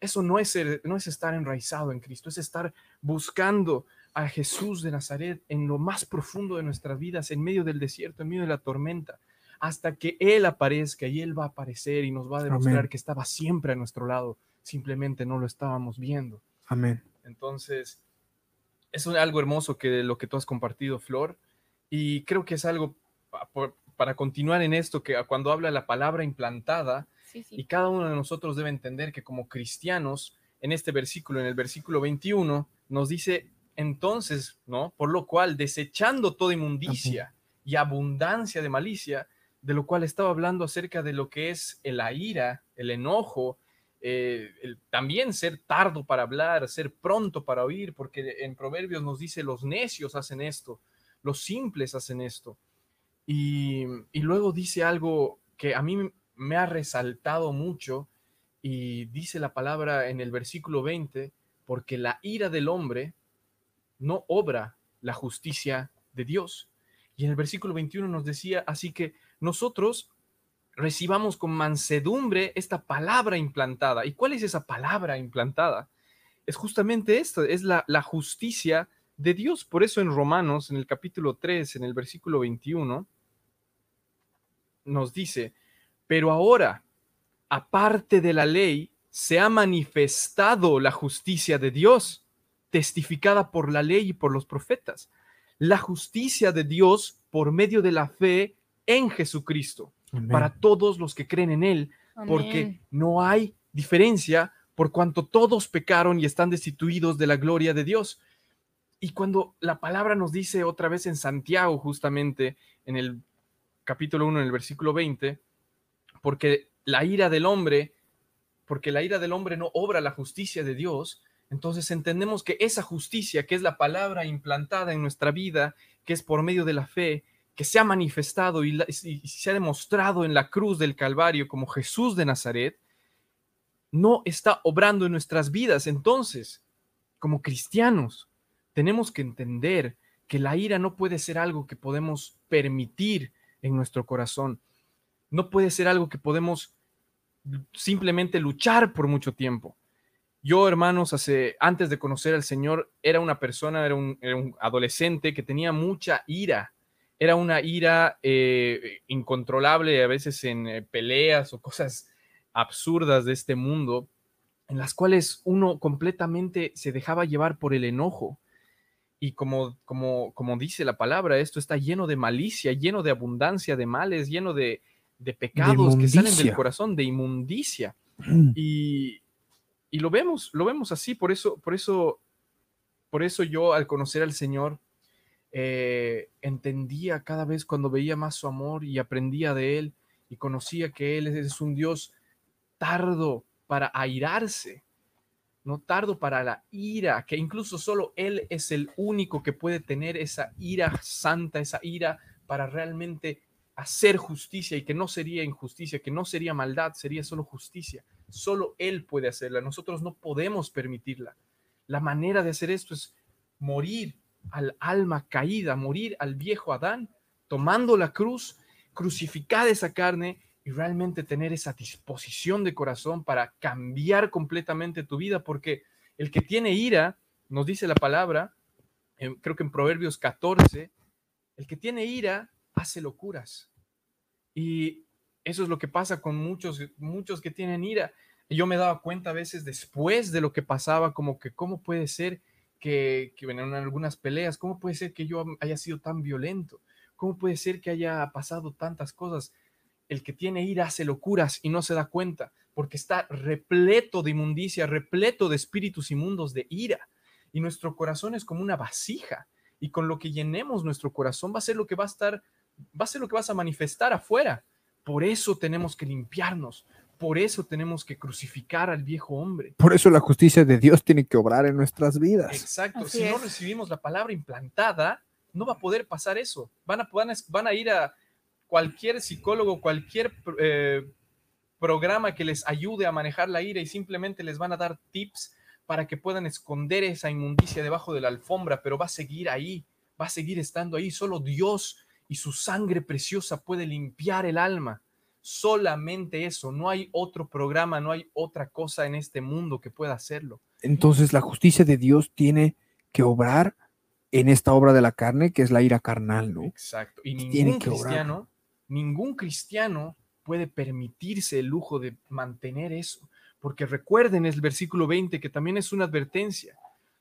Eso no es, ser- no es estar enraizado en Cristo, es estar buscando a Jesús de Nazaret en lo más profundo de nuestras vidas, en medio del desierto, en medio de la tormenta, hasta que Él aparezca y Él va a aparecer y nos va a demostrar Amén. que estaba siempre a nuestro lado, simplemente no lo estábamos viendo. Amén. Entonces, es un- algo hermoso que lo que tú has compartido, Flor, y creo que es algo pa- por- para continuar en esto, que cuando habla la palabra implantada, Sí, sí. y cada uno de nosotros debe entender que como cristianos, en este versículo, en el versículo 21, nos dice entonces, ¿no? Por lo cual, desechando toda inmundicia y abundancia de malicia, de lo cual estaba hablando acerca de lo que es la ira, el enojo, eh, también ser tardo para hablar, ser pronto para oír, porque en Proverbios nos dice los necios hacen esto, los simples hacen esto. Y, y luego dice algo que a mí me ha resaltado mucho y dice la palabra en el versículo 20, porque la ira del hombre no obra la justicia de Dios. Y en el versículo 21 nos decía, así que nosotros recibamos con mansedumbre esta palabra implantada. ¿Y cuál es esa palabra implantada? Es justamente esto, es la, la justicia de Dios. Por eso en Romanos, en el capítulo 3, en el versículo 21, nos dice, pero ahora, aparte de la ley, se ha manifestado la justicia de Dios, testificada por la ley y por los profetas. La justicia de Dios por medio de la fe en Jesucristo, para todos los que creen en Él, porque no hay diferencia por cuanto todos pecaron y están destituidos de la gloria de Dios. Y cuando la palabra nos dice otra vez en Santiago, justamente en el capítulo 1, en el versículo 20, porque la ira del hombre, porque la ira del hombre no obra la justicia de Dios, entonces entendemos que esa justicia, que es la palabra implantada en nuestra vida, que es por medio de la fe, que se ha manifestado y, se ha demostrado en la cruz del Calvario como Jesús de Nazaret, no está obrando en nuestras vidas. Entonces, como cristianos, tenemos que entender que la ira no puede ser algo que podemos permitir en nuestro corazón. No puede ser algo que podemos simplemente luchar por mucho tiempo. Yo, hermanos, hace, antes de conocer al Señor, era una persona, era un adolescente que tenía mucha ira. Era una ira eh, incontrolable, a veces en eh, peleas o cosas absurdas de este mundo, en las cuales uno completamente se dejaba llevar por el enojo. Y como, como, como dice la palabra, esto está lleno de malicia, lleno de abundancia de males, lleno de, de pecados que salen del corazón, de inmundicia. Y, y lo vemos, lo vemos así, por eso, por eso, por eso yo al conocer al Señor eh, entendía cada vez cuando veía más su amor y aprendía de Él y conocía que Él es un Dios tardo para airarse, no tardo para la ira, que incluso solo Él es el único que puede tener esa ira santa, esa ira para realmente hacer justicia y que no sería injusticia, que no sería maldad, sería solo justicia. Solo Él puede hacerla, nosotros no podemos permitirla. La manera de hacer esto es morir al alma caída, morir al viejo Adán, tomando la cruz, crucificar esa carne y realmente tener esa disposición de corazón para cambiar completamente tu vida, porque el que tiene ira, nos dice la palabra, creo que en Proverbios 14, el que tiene ira hace locuras. Y eso es lo que pasa con muchos, muchos que tienen ira. Yo me daba cuenta a veces después de lo que pasaba, como que cómo puede ser que, que en algunas peleas, cómo puede ser que yo haya sido tan violento, cómo puede ser que haya pasado tantas cosas. El que tiene ira hace locuras y no se da cuenta, porque está repleto de inmundicia, repleto de espíritus inmundos de ira. Y nuestro corazón es como una vasija. Y con lo que llenemos nuestro corazón va a ser lo que va a estar, va a ser lo que vas a manifestar afuera. Por eso tenemos que limpiarnos. Por eso tenemos que crucificar al viejo hombre. Por eso la justicia de Dios tiene que obrar en nuestras vidas. Exacto. Así si no recibimos la palabra implantada, no va a poder pasar eso. Van a, van a, van a ir a cualquier psicólogo, cualquier eh, programa que les ayude a manejar la ira y simplemente les van a dar tips para que puedan esconder esa inmundicia debajo de la alfombra, pero va a seguir ahí, va a seguir estando ahí. Solo Dios y su sangre preciosa puede limpiar el alma. Solamente eso, no hay otro programa, no hay otra cosa en este mundo que pueda hacerlo. Entonces la justicia de Dios tiene que obrar en esta obra de la carne, que es la ira carnal, ¿no? Exacto. Y Tiene ningún obrar. cristiano, ningún cristiano puede permitirse el lujo de mantener eso. Porque recuerden el versículo 20, que también es una advertencia,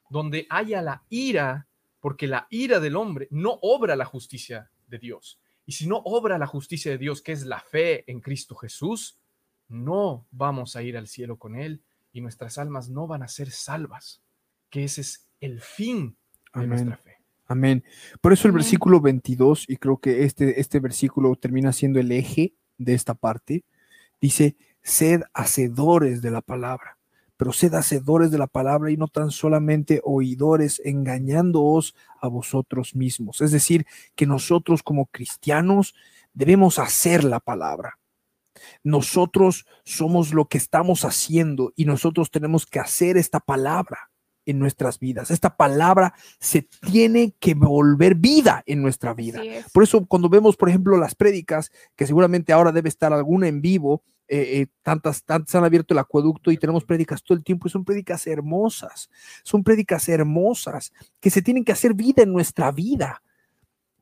donde haya la ira, porque la ira del hombre no obra la justicia de Dios. Y si no obra la justicia de Dios, que es la fe en Cristo Jesús, no vamos a ir al cielo con Él y nuestras almas no van a ser salvas, que ese es el fin de Amén. nuestra fe. Amén. Por eso el Amén. versículo 22, y creo que este, este versículo termina siendo el eje de esta parte, dice, sed hacedores de la palabra, pero sed hacedores de la palabra y no tan solamente oidores, engañándoos a vosotros mismos. Es decir, que nosotros como cristianos debemos hacer la palabra. Nosotros somos lo que estamos haciendo y nosotros tenemos que hacer esta palabra. en nuestras vidas. Esta palabra se tiene que volver vida en nuestra vida. Es. Por eso cuando vemos, por ejemplo, las prédicas, que seguramente ahora debe estar alguna en vivo, eh, eh, tantas, tantas han abierto el acueducto y tenemos prédicas todo el tiempo y son prédicas hermosas, son prédicas hermosas que se tienen que hacer vida en nuestra vida.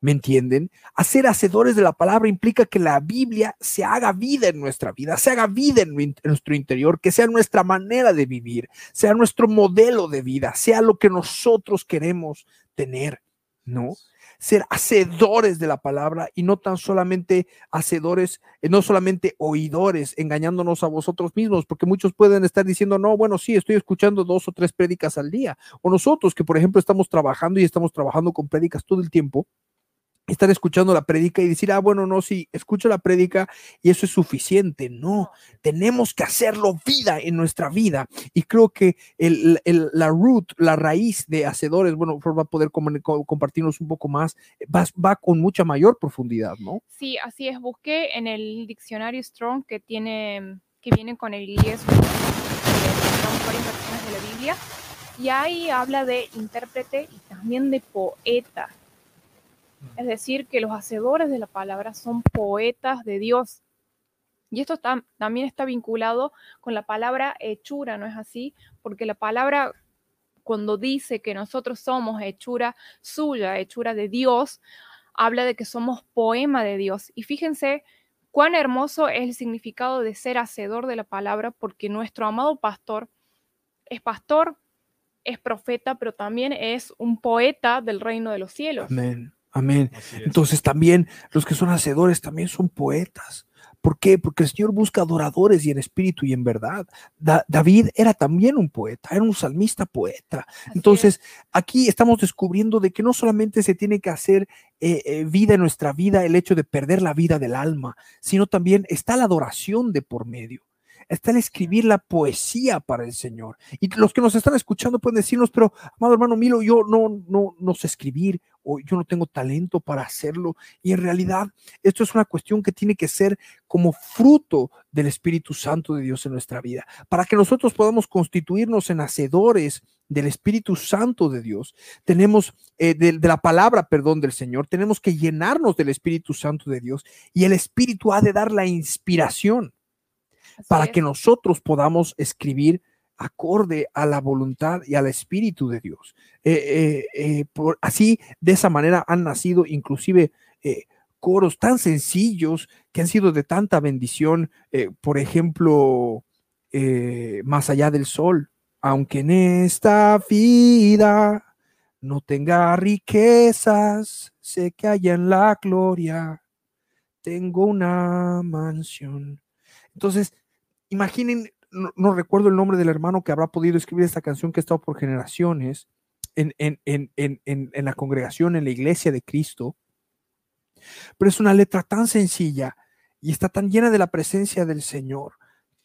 ¿Me entienden? Hacer hacedores de la palabra implica que la Biblia se haga vida en nuestra vida, se haga vida en, nu- en nuestro interior, que sea nuestra manera de vivir, sea nuestro modelo de vida, sea lo que nosotros queremos tener, ¿no? Ser hacedores de la palabra y no tan solamente hacedores, eh, no solamente oidores, engañándonos a vosotros mismos, porque muchos pueden estar diciendo, no, bueno, sí, estoy escuchando dos o tres prédicas al día. O nosotros que, por ejemplo, estamos trabajando y estamos trabajando con prédicas todo el tiempo, estar escuchando la prédica y decir, ah, bueno, no, sí, escucho la prédica y eso es suficiente. No, tenemos que hacerlo vida en nuestra vida. Y creo que el, el- la root, la raíz de hacedores, bueno, Flor va a poder compartirnos un poco más, va, va con mucha mayor profundidad, ¿no? Sí, así es. Busqué en el diccionario Strong que tiene, que viene con el varias versiones de la Biblia, y ahí habla de intérprete y también de poeta. Es decir, que los hacedores de la palabra son poetas de Dios. Y esto está- también está vinculado con la palabra hechura, ¿no es así? Porque la palabra, cuando dice que nosotros somos hechura suya, hechura de Dios, habla de que somos poema de Dios. Y fíjense cuán hermoso es el significado de ser hacedor de la palabra, porque nuestro amado pastor es pastor, es profeta, pero también es un poeta del reino de los cielos. Amén, amén. Entonces también los que son hacedores también son poetas. ¿Por qué? Porque el Señor busca adoradores y en espíritu y en verdad. Da- David era también un poeta, era un salmista poeta. Así Entonces, aquí estamos descubriendo de que no solamente se tiene que hacer eh, eh, vida en nuestra vida, el hecho de perder la vida del alma, sino también está la adoración de por medio. Está el escribir la poesía para el Señor. Y los que nos están escuchando pueden decirnos, pero amado hermano Milo, yo no, no, no sé escribir o yo no tengo talento para hacerlo. Y en realidad esto es una cuestión que tiene que ser como fruto del Espíritu Santo de Dios en nuestra vida. Para que nosotros podamos constituirnos en hacedores del Espíritu Santo de Dios, tenemos eh, de, de la palabra, perdón, del Señor, tenemos que llenarnos del Espíritu Santo de Dios y el Espíritu ha de dar la inspiración Así para es. que nosotros podamos escribir acorde a la voluntad y al Espíritu de Dios. Eh, eh, eh, por- así, de esa manera han nacido inclusive coros tan sencillos que han sido de tanta bendición. por ejemplo, Más allá del sol, aunque en esta vida no tenga riquezas, sé que hay en la gloria, tengo una mansión. Entonces, imaginen, no, no recuerdo el nombre del hermano que habrá podido escribir esta canción que ha estado por generaciones en, en, en, en, la congregación, en la iglesia de Cristo, pero es una letra tan sencilla y está tan llena de la presencia del Señor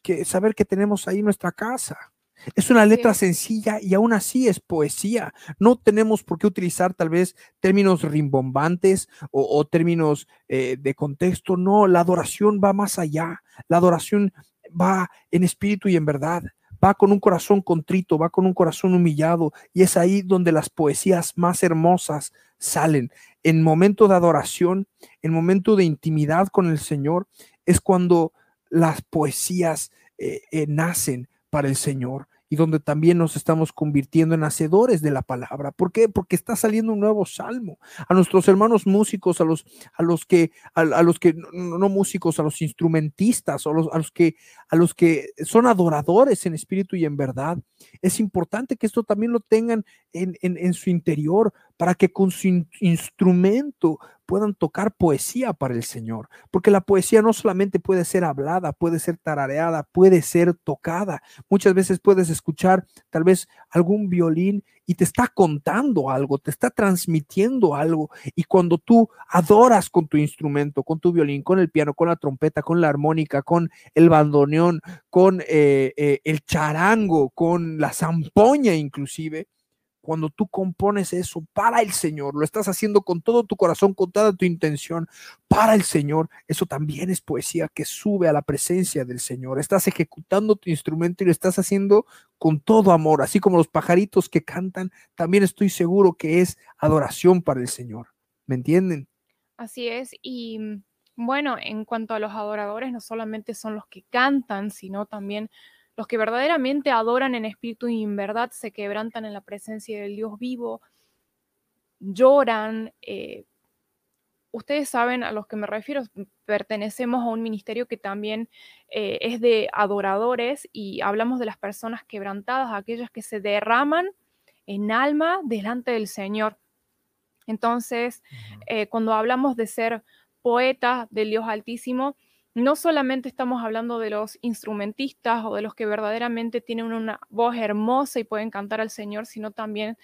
que saber que tenemos ahí nuestra casa. Es una letra sencilla y aún así es poesía. No tenemos por qué utilizar tal vez términos rimbombantes o, o términos eh, de contexto. No, la adoración va más allá. La adoración va en espíritu y en verdad. Va con un corazón contrito, va con un corazón humillado. Y es ahí donde las poesías más hermosas salen. En momento de adoración, en momento de intimidad con el Señor, es cuando las poesías eh, eh, nacen para el Señor y donde también nos estamos convirtiendo en hacedores de la palabra. ¿Por qué? Porque está saliendo un nuevo salmo. A nuestros hermanos músicos, a los, a los que, a, los que no, músicos, a los instrumentistas, a los, a los que, a los que son adoradores en espíritu y en verdad, es importante que esto también lo tengan en, en, en su interior para que con su in- instrumento puedan tocar poesía para el Señor, porque la poesía no solamente puede ser hablada, puede ser tarareada, puede ser tocada. Muchas veces puedes escuchar tal vez algún violín y te está contando algo, te está transmitiendo algo. Y cuando tú adoras con tu instrumento, con tu violín, con el piano, con la trompeta, con la armónica, con el bandoneón, con eh, eh, el charango, con la zampoña inclusive, cuando tú compones eso para el Señor, lo estás haciendo con todo tu corazón, con toda tu intención para el Señor, eso también es poesía que sube a la presencia del Señor. Estás ejecutando tu instrumento y lo estás haciendo con todo amor, así como los pajaritos que cantan, también estoy seguro que es adoración para el Señor. ¿Me entienden? Así es. Y mm, bueno, en cuanto a los adoradores, no solamente son los que cantan, sino también los que verdaderamente adoran en espíritu y en verdad se quebrantan en la presencia del Dios vivo, lloran. Eh, ustedes saben a los que me refiero, pertenecemos a un ministerio que también eh, es de adoradores y hablamos de las personas quebrantadas, aquellas que se derraman en alma delante del Señor. Entonces, eh, cuando hablamos de ser poetas del Dios Altísimo, no solamente estamos hablando de los instrumentistas o de los que verdaderamente tienen una voz hermosa y pueden cantar al Señor, sino también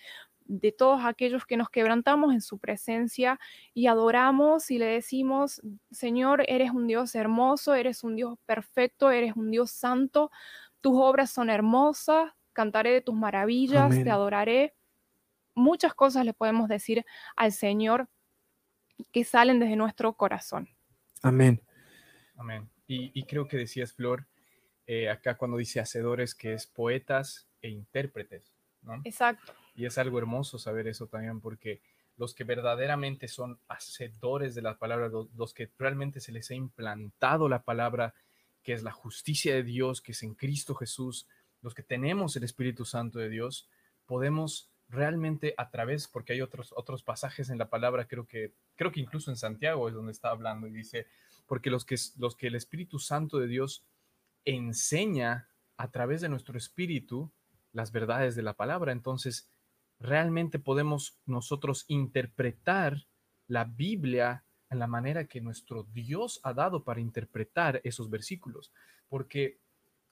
de todos aquellos que nos quebrantamos en su presencia y adoramos y le decimos, Señor, eres un Dios hermoso, eres un Dios perfecto, eres un Dios santo, tus obras son hermosas, cantaré de tus maravillas, te adoraré. Muchas cosas le podemos decir al Señor que salen desde nuestro corazón. Amén. Amén. Y, creo que decías, Flor, eh, acá cuando dice hacedores, que es poetas e intérpretes, ¿no? Exacto. Y es algo hermoso saber eso también, porque los que verdaderamente son hacedores de la palabra, los, que realmente se les ha implantado la palabra, que es la justicia de Dios, que es en Cristo Jesús, los que tenemos el Espíritu Santo de Dios, podemos realmente a través, porque hay otros, otros pasajes en la palabra, creo que, creo que incluso en Santiago es donde está hablando y dice, porque los que, los que el Espíritu Santo de Dios enseña a través de nuestro espíritu las verdades de la palabra. Entonces, realmente podemos nosotros interpretar la Biblia en la manera que nuestro Dios ha dado para interpretar esos versículos, porque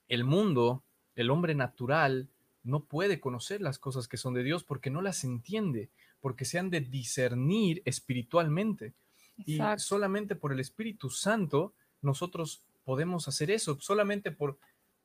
el mundo, el hombre natural, no puede conocer las cosas que son de Dios porque no las entiende, porque se han de discernir espiritualmente. Y solamente por el Espíritu Santo nosotros podemos hacer eso, solamente por,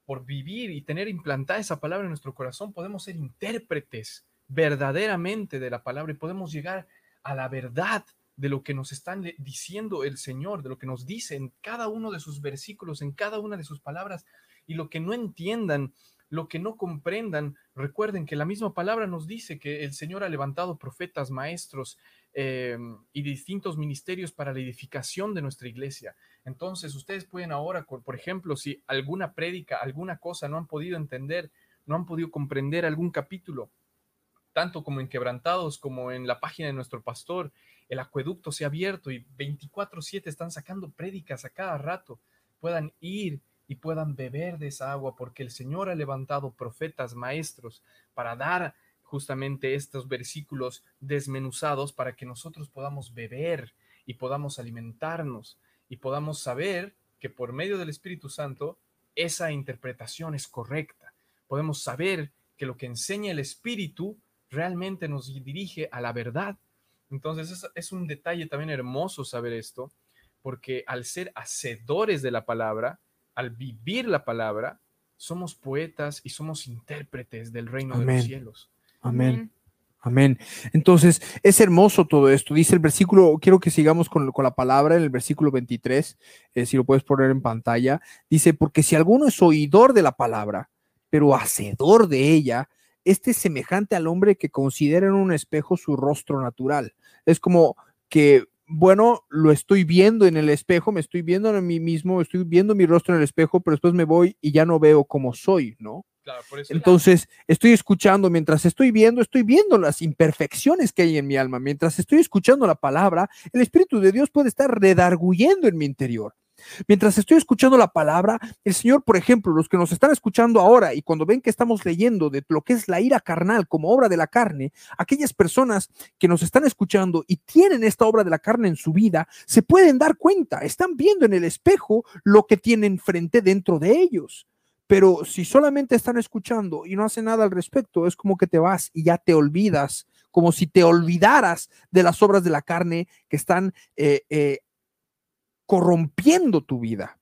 por vivir y tener implantada esa palabra en nuestro corazón, podemos ser intérpretes verdaderamente de la palabra y podemos llegar a la verdad de lo que nos están diciendo el Señor, de lo que nos dice en cada uno de sus versículos, en cada una de sus palabras, y lo que no entiendan, lo que no comprendan, recuerden que la misma palabra nos dice que el Señor ha levantado profetas, maestros, Em, y distintos ministerios para la edificación de nuestra iglesia. Entonces, ustedes pueden ahora, por ejemplo, si alguna prédica, alguna cosa no han podido entender, no han podido comprender algún capítulo, tanto como en Quebrantados como en la página de nuestro pastor, el acueducto se ha abierto y 24/7 están sacando prédicas a cada rato, puedan ir y puedan beber de esa agua, porque el Señor ha levantado profetas, maestros, para dar justamente estos versículos desmenuzados para que nosotros podamos beber y podamos alimentarnos y podamos saber que por medio del Espíritu Santo esa interpretación es correcta. Podemos saber que lo que enseña el Espíritu realmente nos dirige a la verdad. Entonces es, es un detalle también hermoso saber esto, porque al ser hacedores de la palabra, al vivir la palabra, somos poetas y somos intérpretes del reino de los cielos. Amén. Amén. Entonces, es hermoso todo esto. Dice el versículo, quiero que sigamos con, la palabra en el versículo 23, eh, si lo puedes poner en pantalla. Dice, porque si alguno es oidor de la palabra, pero hacedor de ella, este es semejante al hombre que considera en un espejo su rostro natural. Es como que, bueno, lo estoy viendo en el espejo, me estoy viendo en mí mismo, estoy viendo mi rostro en el espejo, pero después me voy y ya no veo como soy, ¿no? Entonces, estoy escuchando, mientras estoy viendo, estoy viendo las imperfecciones que hay en mi alma. Mientras estoy escuchando la palabra, el Espíritu de Dios puede estar redarguyendo en mi interior. Mientras estoy escuchando la palabra, el Señor, por ejemplo, los que nos están escuchando ahora y cuando ven que estamos leyendo de lo que es la ira carnal como obra de la carne, aquellas personas que nos están escuchando y tienen esta obra de la carne en su vida, se pueden dar cuenta, están viendo en el espejo lo que tienen frente dentro de ellos. Pero si solamente están escuchando y no hacen nada al respecto, es como que te vas y ya te olvidas, como si te olvidaras de las obras de la carne que están eh, eh, corrompiendo tu vida,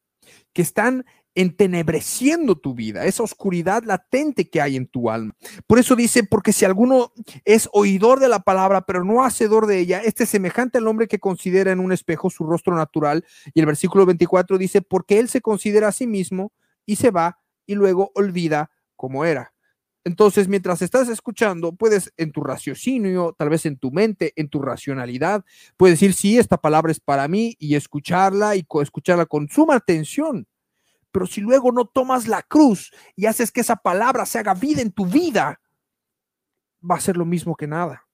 que están entenebreciendo tu vida, esa oscuridad latente que hay en tu alma. Por eso dice, porque si alguno es oidor de la palabra, pero no hacedor de ella, este es semejante al hombre que considera en un espejo su rostro natural. Y el versículo 24 dice, porque él se considera a sí mismo y se va y luego olvida cómo era. Entonces, mientras estás escuchando, puedes en tu raciocinio, tal vez en tu mente, en tu racionalidad, puedes decir, sí, esta palabra es para mí y escucharla y escucharla con suma atención. Pero si luego no tomas la cruz y haces que esa palabra se haga vida en tu vida, va a ser lo mismo que nada.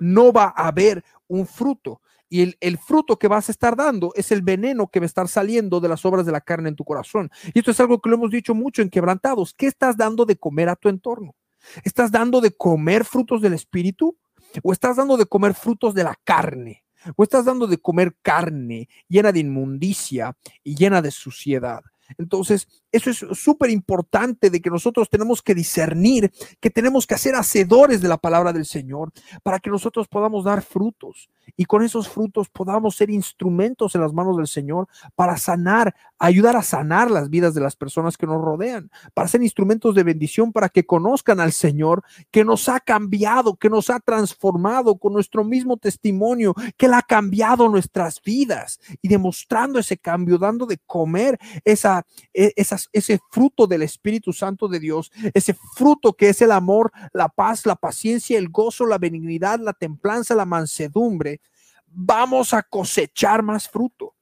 no va a haber un fruto. Y el, fruto que vas a estar dando es el veneno que va a estar saliendo de las obras de la carne en tu corazón. Y esto es algo que lo hemos dicho mucho en quebrantados. ¿Qué estás dando de comer a tu entorno? ¿Estás dando de comer frutos del espíritu? ¿O estás dando de comer frutos de la carne? ¿O estás dando de comer carne llena de inmundicia y llena de suciedad? Entonces, eso es súper importante de que nosotros tenemos que discernir, que tenemos que hacer hacedores de la palabra del Señor para que nosotros podamos dar frutos y con esos frutos podamos ser instrumentos en las manos del Señor para sanar, ayudar a sanar las vidas de las personas que nos rodean, para ser instrumentos de bendición para que conozcan al Señor que nos ha cambiado, que nos ha transformado con nuestro mismo testimonio, que Él ha cambiado nuestras vidas y demostrando ese cambio, dando de comer esa, e, ese fruto del Espíritu Santo de Dios, ese fruto que es el amor, la paz, la paciencia, el gozo, la benignidad, la templanza, la mansedumbre vamos a cosechar más fruto,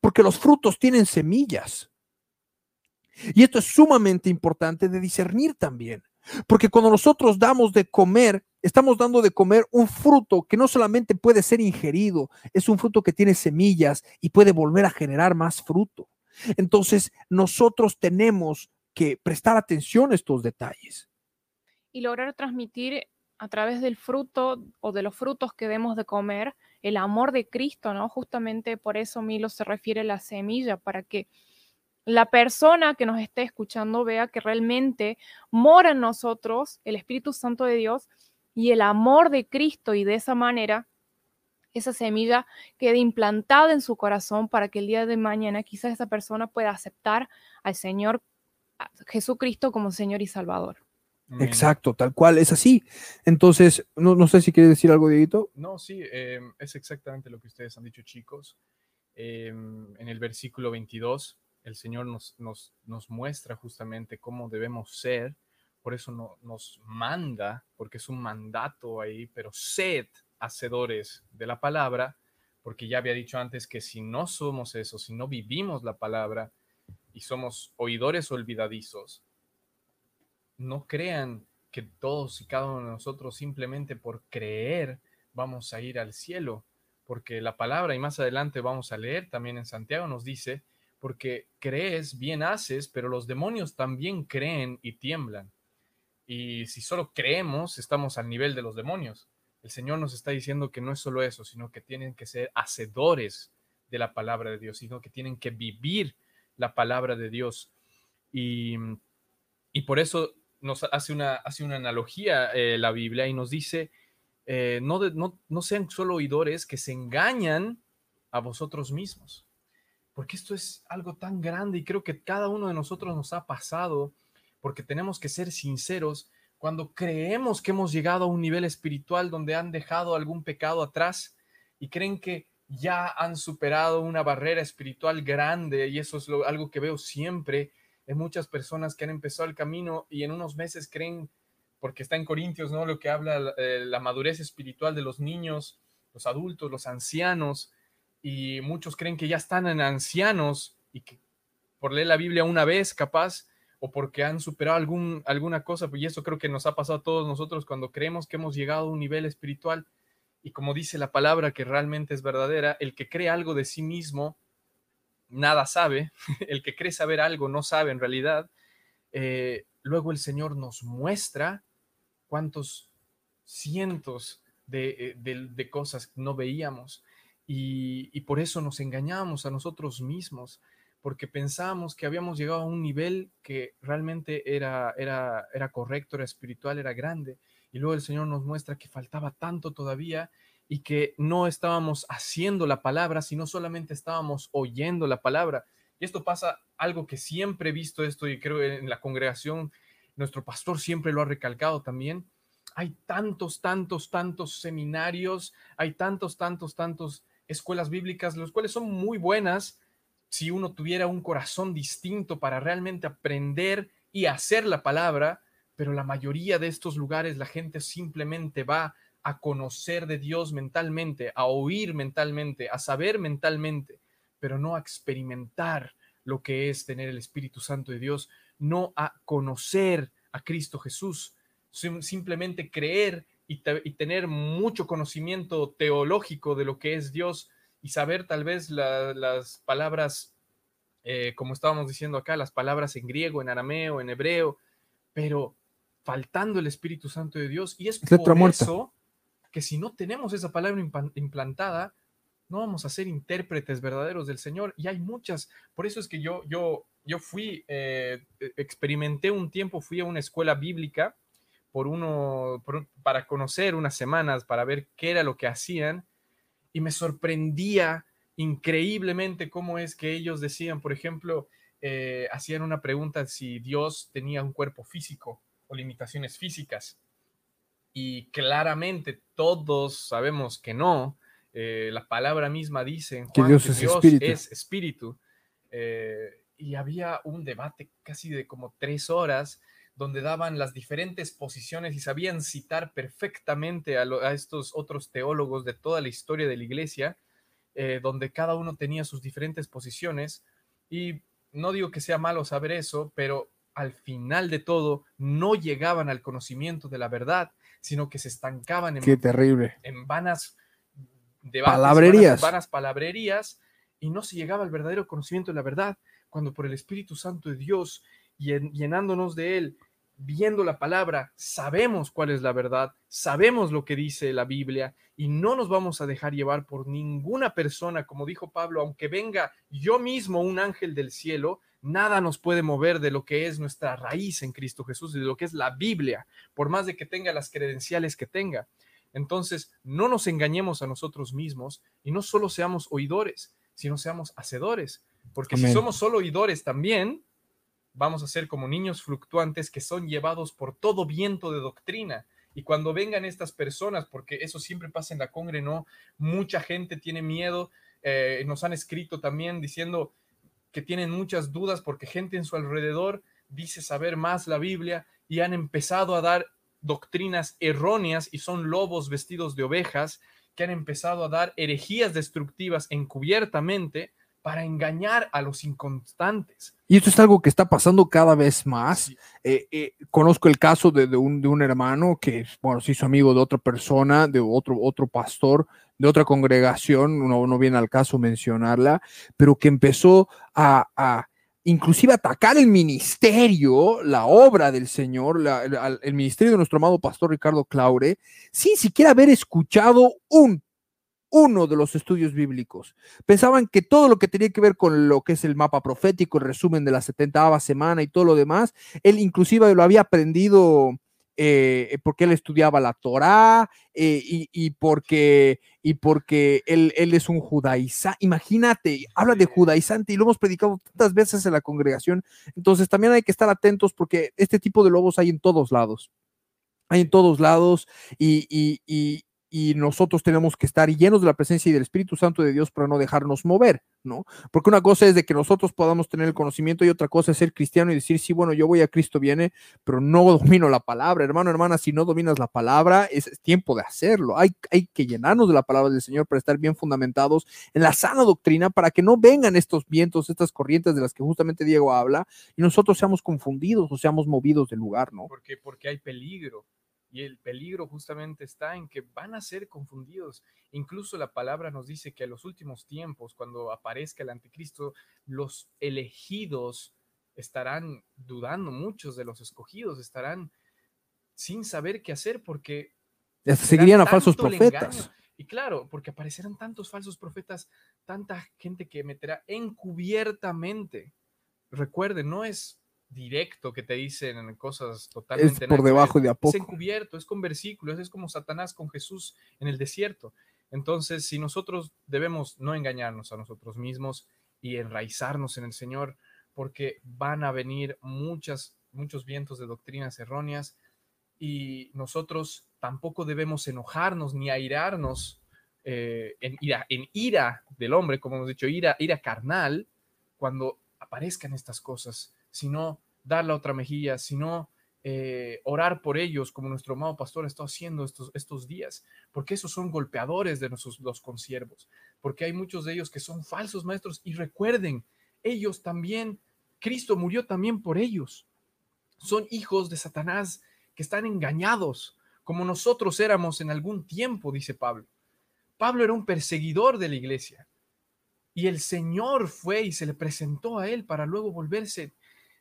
porque los frutos tienen semillas. Y esto es sumamente importante de discernir también, porque cuando nosotros damos de comer, estamos dando de comer un fruto que no solamente puede ser ingerido, es un fruto que tiene semillas y puede volver a generar más fruto. Entonces, nosotros tenemos que prestar atención a estos detalles. Y lograr transmitir a través del fruto o de los frutos que demos de comer el amor de Cristo, ¿no? Justamente por eso Milo se refiere a la semilla, para que la persona que nos esté escuchando vea que realmente mora en nosotros el Espíritu Santo de Dios y el amor de Cristo y de esa manera esa semilla quede implantada en su corazón para que el día de mañana quizás esa persona pueda aceptar al Señor Jesucristo como Señor y Salvador. Exacto, tal cual, es así. Entonces, no, sé si quiere decir algo, Dieguito. No, sí, em, es exactamente lo que ustedes han dicho, chicos. Em, en el versículo 22, el Señor nos, nos, nos muestra justamente cómo debemos ser, por eso no, nos manda, porque es un mandato ahí, pero sed hacedores de la palabra, porque ya había dicho antes que si no somos eso, si no vivimos la palabra y somos oidores olvidadizos, no crean que todos y cada uno de nosotros simplemente por creer vamos a ir al cielo, porque la palabra, y más adelante vamos a leer también en Santiago, nos dice, porque crees, bien haces, pero los demonios también creen y tiemblan. Y si solo creemos, estamos al nivel de los demonios. El Señor nos está diciendo que no es solo eso, sino que tienen que ser hacedores de la palabra de Dios, sino que tienen que vivir la palabra de Dios. Y, y por eso nos hace una, hace una analogía eh, la Biblia y nos dice, eh, no, no, no sean solo oidores que se engañan a vosotros mismos. Porque esto es algo tan grande y creo que cada uno de nosotros nos ha pasado, porque tenemos que ser sinceros cuando creemos que hemos llegado a un nivel espiritual donde han dejado algún pecado atrás y creen que ya han superado una barrera espiritual grande y eso es algo que veo siempre hay muchas personas que han empezado el camino y en unos meses creen, porque está en Corintios, ¿no? Lo que habla eh, la madurez espiritual de los niños, los adultos, los ancianos, y muchos creen que ya están en ancianos y que por leer la Biblia una vez capaz o porque han superado algún, alguna cosa, pues y eso creo que nos ha pasado a todos nosotros cuando creemos que hemos llegado a un nivel espiritual y como dice la palabra que realmente es verdadera, el que cree algo de sí mismo nada sabe, el que cree saber algo no sabe en realidad, eh, luego el Señor nos muestra cuántos cientos de, eh, cosas no veíamos y, por eso nos engañamos a nosotros mismos, porque pensábamos que habíamos llegado a un nivel que realmente era, era, era correcto, era espiritual, era grande, y luego el Señor nos muestra que faltaba tanto todavía y que no estábamos haciendo la palabra, sino solamente estábamos oyendo la palabra. Y esto pasa algo que siempre he visto esto y creo en la congregación, nuestro pastor siempre lo ha recalcado también. Hay tantos, tantos, tantos seminarios, hay tantos, tantos, tantos escuelas bíblicas, los cuales son muy buenas si uno tuviera un corazón distinto para realmente aprender y hacer la palabra, pero la mayoría de estos lugares la gente simplemente va a conocer de Dios mentalmente, a oír mentalmente, a saber mentalmente, pero no a experimentar lo que es tener el Espíritu Santo de Dios, no a conocer a Cristo Jesús, simplemente creer y, tener mucho conocimiento teológico de lo que es Dios y saber tal vez las palabras, eh, como estábamos diciendo acá, las palabras en griego, en arameo, en hebreo, pero faltando el Espíritu Santo de Dios. Y es por eso que si no tenemos esa palabra implantada, no vamos a ser intérpretes verdaderos del Señor. Y hay muchas. Por eso es que yo, yo, yo fui, eh, e, experimenté un tiempo, fui a una escuela bíblica por uno, para conocer unas semanas, para ver qué era lo que hacían. Y me sorprendía increíblemente cómo es que ellos decían, por ejemplo, eh, hacían una pregunta si Dios tenía un cuerpo físico o limitaciones físicas. Y claramente todos sabemos que no, eh, la palabra misma dice que Dios, es, espíritu. es espíritu. Eh, y había un debate casi de como tres horas donde daban las diferentes posiciones y sabían citar perfectamente a, estos otros teólogos de toda la historia de la iglesia, eh, donde cada uno tenía sus diferentes posiciones. Y no digo que sea malo saber eso, pero al final de todo no llegaban al conocimiento de la verdad, sino que se estancaban en, terrible. en vanas palabrerías. Vanas, palabrerías, y no se llegaba al verdadero conocimiento de la verdad, cuando por el Espíritu Santo de Dios, llenándonos de Él, viendo la palabra, sabemos cuál es la verdad, sabemos lo que dice la Biblia y no nos vamos a dejar llevar por ninguna persona, como dijo Pablo, aunque venga yo mismo un ángel del cielo, nada nos puede mover de lo que es nuestra raíz en Cristo Jesús, de lo que es la Biblia, por más de que tenga las credenciales que tenga. Entonces, no nos engañemos a nosotros mismos y no solo seamos oidores, sino seamos hacedores. Porque si somos solo oidores también, vamos a ser como niños fluctuantes que son llevados por todo viento de doctrina. Y cuando vengan estas personas, porque eso siempre pasa en la congre, ¿no? Mucha gente tiene miedo, eh, nos han escrito también diciendo que tienen muchas dudas porque gente en su alrededor dice saber más la Biblia y han empezado a dar doctrinas erróneas y son lobos vestidos de ovejas que han empezado a dar herejías destructivas encubiertamente para engañar a los inconstantes. Y esto es algo que está pasando cada vez más. Eh, eh, conozco el caso de, un, de, un, hermano que, bueno, se hizo amigo de otra persona, de otro, otro pastor, de otra congregación, no, no viene al caso mencionarla, pero que empezó a, a inclusive atacar el ministerio, la obra del Señor, el, ministerio de nuestro amado pastor Ricardo Claure, sin siquiera haber escuchado un uno de los estudios bíblicos. Pensaban que todo lo que tenía que ver con lo que es el mapa profético, el resumen de la 70 semana y todo lo demás, él inclusive lo había aprendido eh, porque él estudiaba la Torá eh, y, porque, y porque él, él es un judaizante. Imagínate, habla de judaizante y lo hemos predicado tantas veces en la congregación. Entonces también hay que estar atentos porque este tipo de lobos hay en todos lados. Hay en todos lados y, y, y nosotros tenemos que estar llenos de la presencia y del Espíritu Santo de Dios para no dejarnos mover, ¿no? Porque una cosa es de que nosotros podamos tener el conocimiento y otra cosa es ser cristiano y decir, sí, bueno, yo voy a Cristo viene, pero no domino la palabra, hermano, hermana, si no dominas la palabra, es, tiempo de hacerlo. Hay, hay que llenarnos de la palabra del Señor para estar bien fundamentados en la sana doctrina, para que no vengan estos vientos, estas corrientes de las que justamente Diego habla, y nosotros seamos confundidos o seamos movidos del lugar, ¿no? Porque, porque hay peligro y el peligro justamente está en que van a ser confundidos. Incluso la palabra nos dice que en los últimos tiempos, cuando aparezca el anticristo, los elegidos estarán dudando, muchos de los escogidos estarán sin saber qué hacer porque... Seguirían a falsos profetas. Y claro, porque aparecerán tantos falsos profetas, tanta gente que meterá encubiertamente. Recuerden, no es directo que te dicen cosas totalmente es por debajo de a poco. Es encubierto, es con versículos, es como Satanás con Jesús en el desierto. Entonces, si nosotros debemos no engañarnos a nosotros mismos y enraizarnos en el Señor, porque van a venir muchas, muchos vientos de doctrinas erróneas y nosotros tampoco debemos enojarnos ni airarnos eh, en, ira, en ira del hombre, como hemos dicho, ira, ira carnal, cuando aparezcan estas cosas, sino dar la otra mejilla, sino eh, orar por ellos, como nuestro amado pastor está haciendo estos, estos días, porque esos son golpeadores de nuestros, los consiervos, porque hay muchos de ellos que son falsos maestros y recuerden, ellos también, Cristo murió también por ellos, son hijos de Satanás que están engañados, como nosotros éramos en algún tiempo, dice Pablo. Pablo era un perseguidor de la iglesia y el Señor fue y se le presentó a él para luego volverse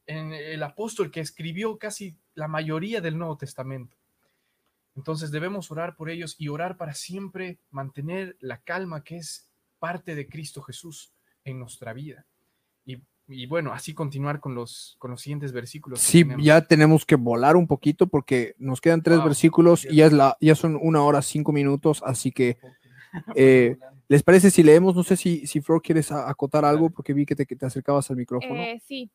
en el apóstol que escribió casi la mayoría del Nuevo Testamento. Entonces debemos orar por ellos y orar para siempre mantener la calma que es parte de Cristo Jesús en nuestra vida. Y, y bueno, así continuar con los, con los siguientes versículos. Sí, tenemos. ya tenemos que volar un poquito porque nos quedan tres Wow, versículos y ya, es la, ya son una hora cinco minutos, así que eh, ¿les parece si leemos? No sé si, si Flor quieres a- acotar algo porque vi que te, que te acercabas al micrófono. Eh, sí.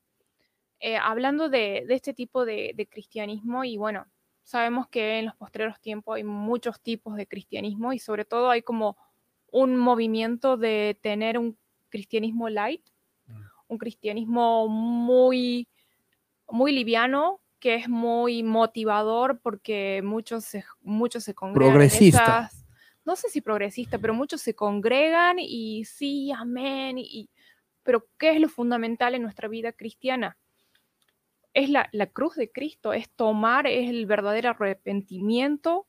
Eh, hablando de, de este tipo de, de cristianismo, y bueno, sabemos que en los postreros tiempos hay muchos tipos de cristianismo y sobre todo hay como un movimiento de tener un cristianismo light, Mm. un cristianismo muy, muy liviano, que es muy motivador porque muchos se, muchos se congregan. Progresista. esas- no sé si progresista, pero muchos se congregan y sí, amén, y, pero ¿qué es lo fundamental en nuestra vida cristiana? Es la, la cruz de Cristo, es tomar, es el verdadero arrepentimiento,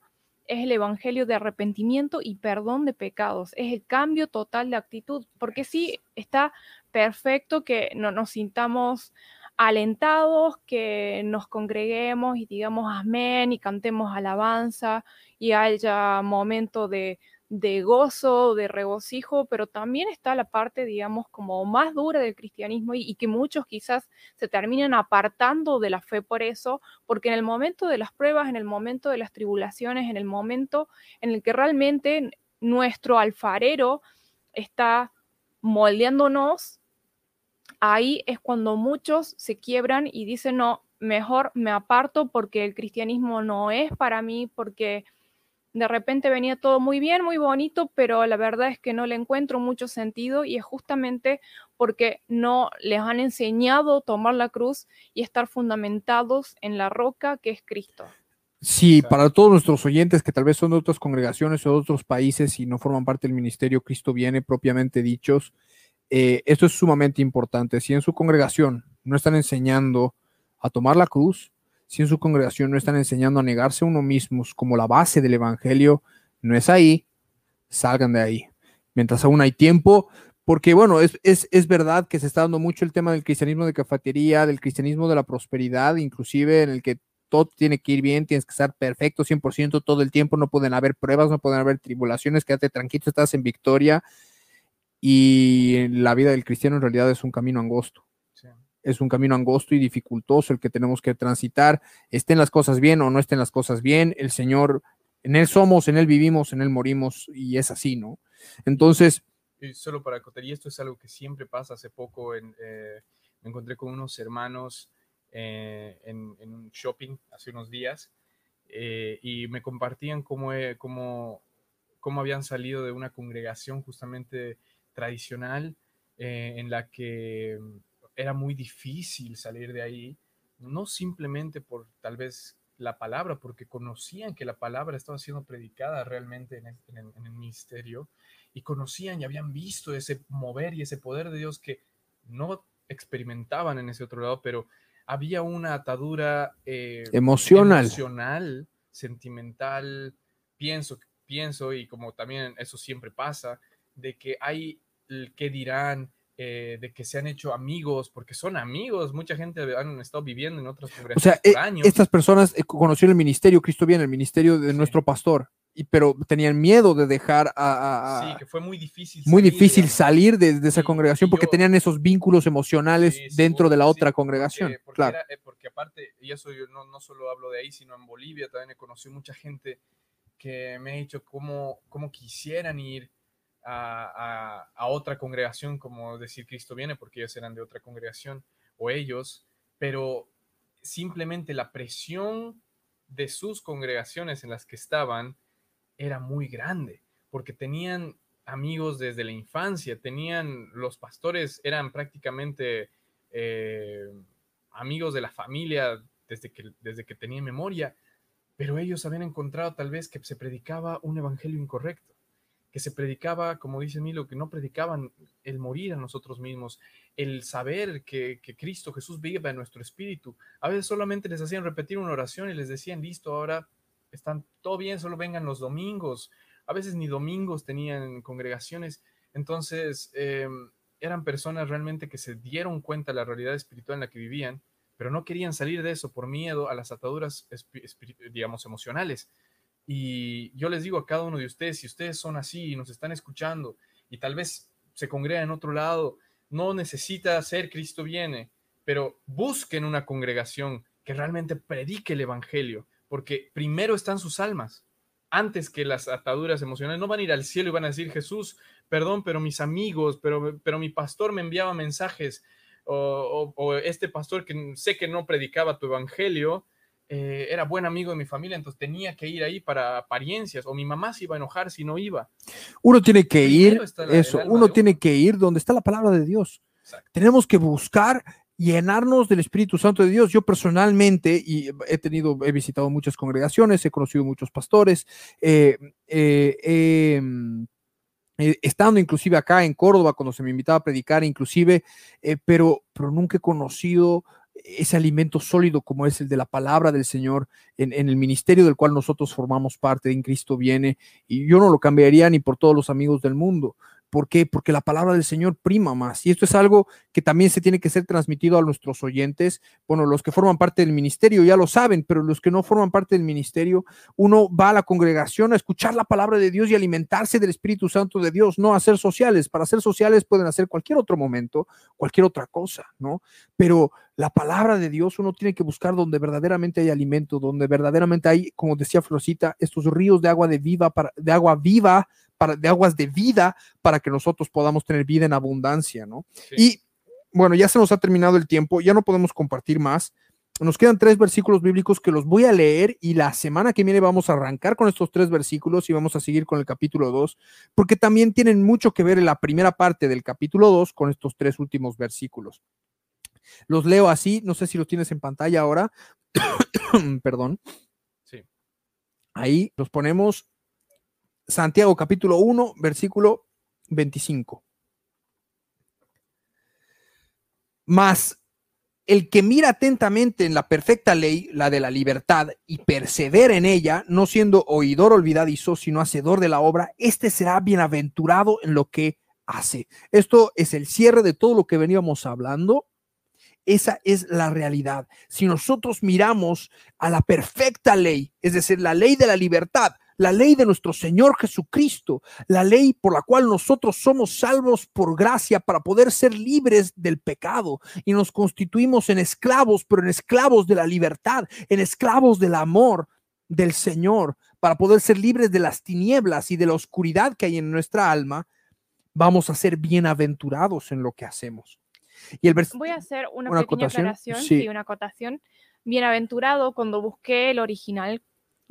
es el evangelio de arrepentimiento y perdón de pecados, es el cambio total de actitud, porque sí, está perfecto que no nos sintamos alentados, que nos congreguemos y digamos amén y cantemos alabanza y haya momento de, de gozo, de regocijo, pero también está la parte, digamos, como más dura del cristianismo y, que muchos quizás se terminan apartando de la fe por eso, porque en el momento de las pruebas, en el momento de las tribulaciones, en el momento en el que realmente nuestro alfarero está moldeándonos, ahí es cuando muchos se quiebran y dicen, no, mejor me aparto porque el cristianismo no es para mí, porque de repente venía todo muy bien, muy bonito, pero la verdad es que no le encuentro mucho sentido y es justamente porque no les han enseñado a tomar la cruz y estar fundamentados en la roca que es Cristo. Sí, para todos nuestros oyentes que tal vez son de otras congregaciones o de otros países y no forman parte del ministerio Cristo viene propiamente dichos, eh, esto es sumamente importante. Si en su congregación no están enseñando a tomar la cruz, si en su congregación no están enseñando a negarse a uno mismos como la base del evangelio, no es ahí, salgan de ahí. Mientras aún hay tiempo, porque bueno, es, es, es verdad que se está dando mucho el tema del cristianismo de cafetería, del cristianismo de la prosperidad, inclusive en el que todo tiene que ir bien, tienes que estar perfecto 100% todo el tiempo, no pueden haber pruebas, no pueden haber tribulaciones, quédate tranquilo, estás en victoria. Y la vida del cristiano en realidad es un camino angosto. Es un camino angosto y dificultoso el que tenemos que transitar, estén las cosas bien o no estén las cosas bien, el Señor, en Él somos, en Él vivimos, en Él morimos y es así, ¿no? Entonces, Y solo para acotar, y esto es algo que siempre pasa. Hace poco en, eh, me encontré con unos hermanos eh, en, en un shopping hace unos días eh, y me compartían cómo, eh, cómo, cómo habían salido de una congregación justamente tradicional eh, en la que era muy difícil salir de ahí, no simplemente por tal vez la palabra, porque conocían que la palabra estaba siendo predicada realmente en el, en el- en el ministerio y conocían y habían visto ese mover y ese poder de Dios que no experimentaban en ese otro lado, pero había una atadura eh, emocional. emocional, sentimental, pienso, pienso, y como también eso siempre pasa, de que hay el que dirán, eh, de que se han hecho amigos, porque son amigos, mucha gente han estado viviendo en otras O congregaciones sea, eh, por años. estas personas eh, conocieron el ministerio, Cristo viene, el ministerio de Sí. nuestro pastor, y, pero tenían miedo de dejar a, Sí, que fue muy difícil. muy salir, difícil digamos. salir de, de esa congregación porque yo- tenían esos vínculos emocionales Sí, dentro de la otra congregación. Porque, porque claro. era- porque aparte, y eso yo no, no solo hablo de ahí, sino en Bolivia también he conocido mucha gente que me ha dicho cómo, cómo quisieran ir, a, otra congregación, como decir Cristo viene, porque ellos eran de otra congregación, o ellos, pero simplemente la presión de sus congregaciones en las que estaban era muy grande, porque tenían amigos desde la infancia, tenían, los pastores eran prácticamente eh, amigos de la familia desde que, desde que tenía memoria, pero ellos habían encontrado tal vez que se predicaba un evangelio incorrecto, que se predicaba, como dice Milo, que no predicaban el morir a nosotros mismos, el saber que, que Cristo Jesús vive en nuestro espíritu. A veces solamente les hacían repetir una oración y les decían, listo, ahora están todo bien, solo vengan los domingos. A veces ni domingos tenían congregaciones. Entonces, eh, eran personas realmente que se dieron cuenta de la realidad espiritual en la que vivían, pero no querían salir de eso por miedo a las ataduras, digamos, emocionales. Y yo les digo a cada uno de ustedes, si ustedes son así y nos están escuchando y tal vez se congregan en otro lado, no necesita ser Cristo viene, pero busquen una congregación que realmente predique el Evangelio, porque primero están sus almas, antes que las ataduras emocionales. No van a ir al cielo y van a decir, Jesús, perdón, pero mis amigos, pero, pero mi pastor me enviaba mensajes, o- o este pastor que sé que no predicaba tu Evangelio, eh, era buen amigo de mi familia, entonces tenía que ir ahí para apariencias, o mi mamá se iba a enojar si no iba. Uno tiene que ir, la- eso, uno tiene uno. que ir donde está la palabra de Dios. Exacto. Tenemos que buscar llenarnos del Espíritu Santo de Dios. Yo personalmente, y he tenido, he visitado muchas congregaciones, he conocido muchos pastores, eh, eh, mm, estando inclusive acá en Córdoba, cuando se me invitaba a predicar, inclusive, pero, pero nunca he conocido ese alimento sólido como es el de la palabra del Señor en, en el ministerio del cual nosotros formamos parte, en Cristo viene, y yo no lo cambiaría ni por todos los amigos del mundo. ¿Por qué? Porque la palabra del Señor prima más. Y esto es algo que también se tiene que ser transmitido a nuestros oyentes. Bueno, los que forman parte del ministerio ya lo saben, pero los que no forman parte del ministerio, uno va a la congregación a escuchar la palabra de Dios y alimentarse del Espíritu Santo de Dios, no a ser sociales. Para ser sociales pueden hacer cualquier otro momento, cualquier otra cosa, ¿no? Pero la palabra de Dios uno tiene que buscar donde verdaderamente hay alimento, donde verdaderamente hay, como decía Florcita, estos ríos de agua de viva, para, de agua viva, para, de aguas de vida, para que nosotros podamos tener vida en abundancia, ¿no? Sí. Y bueno, ya se nos ha terminado el tiempo, ya no podemos compartir más. Nos quedan tres versículos bíblicos que los voy a leer y la semana que viene vamos a arrancar con estos tres versículos y vamos a seguir con el capítulo 2, porque también tienen mucho que ver en la primera parte del capítulo 2 con estos tres últimos versículos. Los leo así, no sé si los tienes en pantalla ahora. Perdón. Sí. Ahí los ponemos. Santiago capítulo 1, versículo 25. Mas el que mira atentamente en la perfecta ley, la de la libertad, y persevera en ella, no siendo oidor olvidadizo, sino hacedor de la obra, este será bienaventurado en lo que hace. Esto es el cierre de todo lo que veníamos hablando. Esa es la realidad. Si nosotros miramos a la perfecta ley, es decir, la ley de la libertad, la ley de nuestro Señor Jesucristo, la ley por la cual nosotros somos salvos por gracia para poder ser libres del pecado y nos constituimos en esclavos, pero en esclavos de la libertad, en esclavos del amor del Señor, para poder ser libres de las tinieblas y de la oscuridad que hay en nuestra alma, vamos a ser bienaventurados en lo que hacemos. Y el Voy a hacer una, ¿Una pequeña acotación? aclaración, Sí. sí. una acotación. Bienaventurado, cuando busqué el original,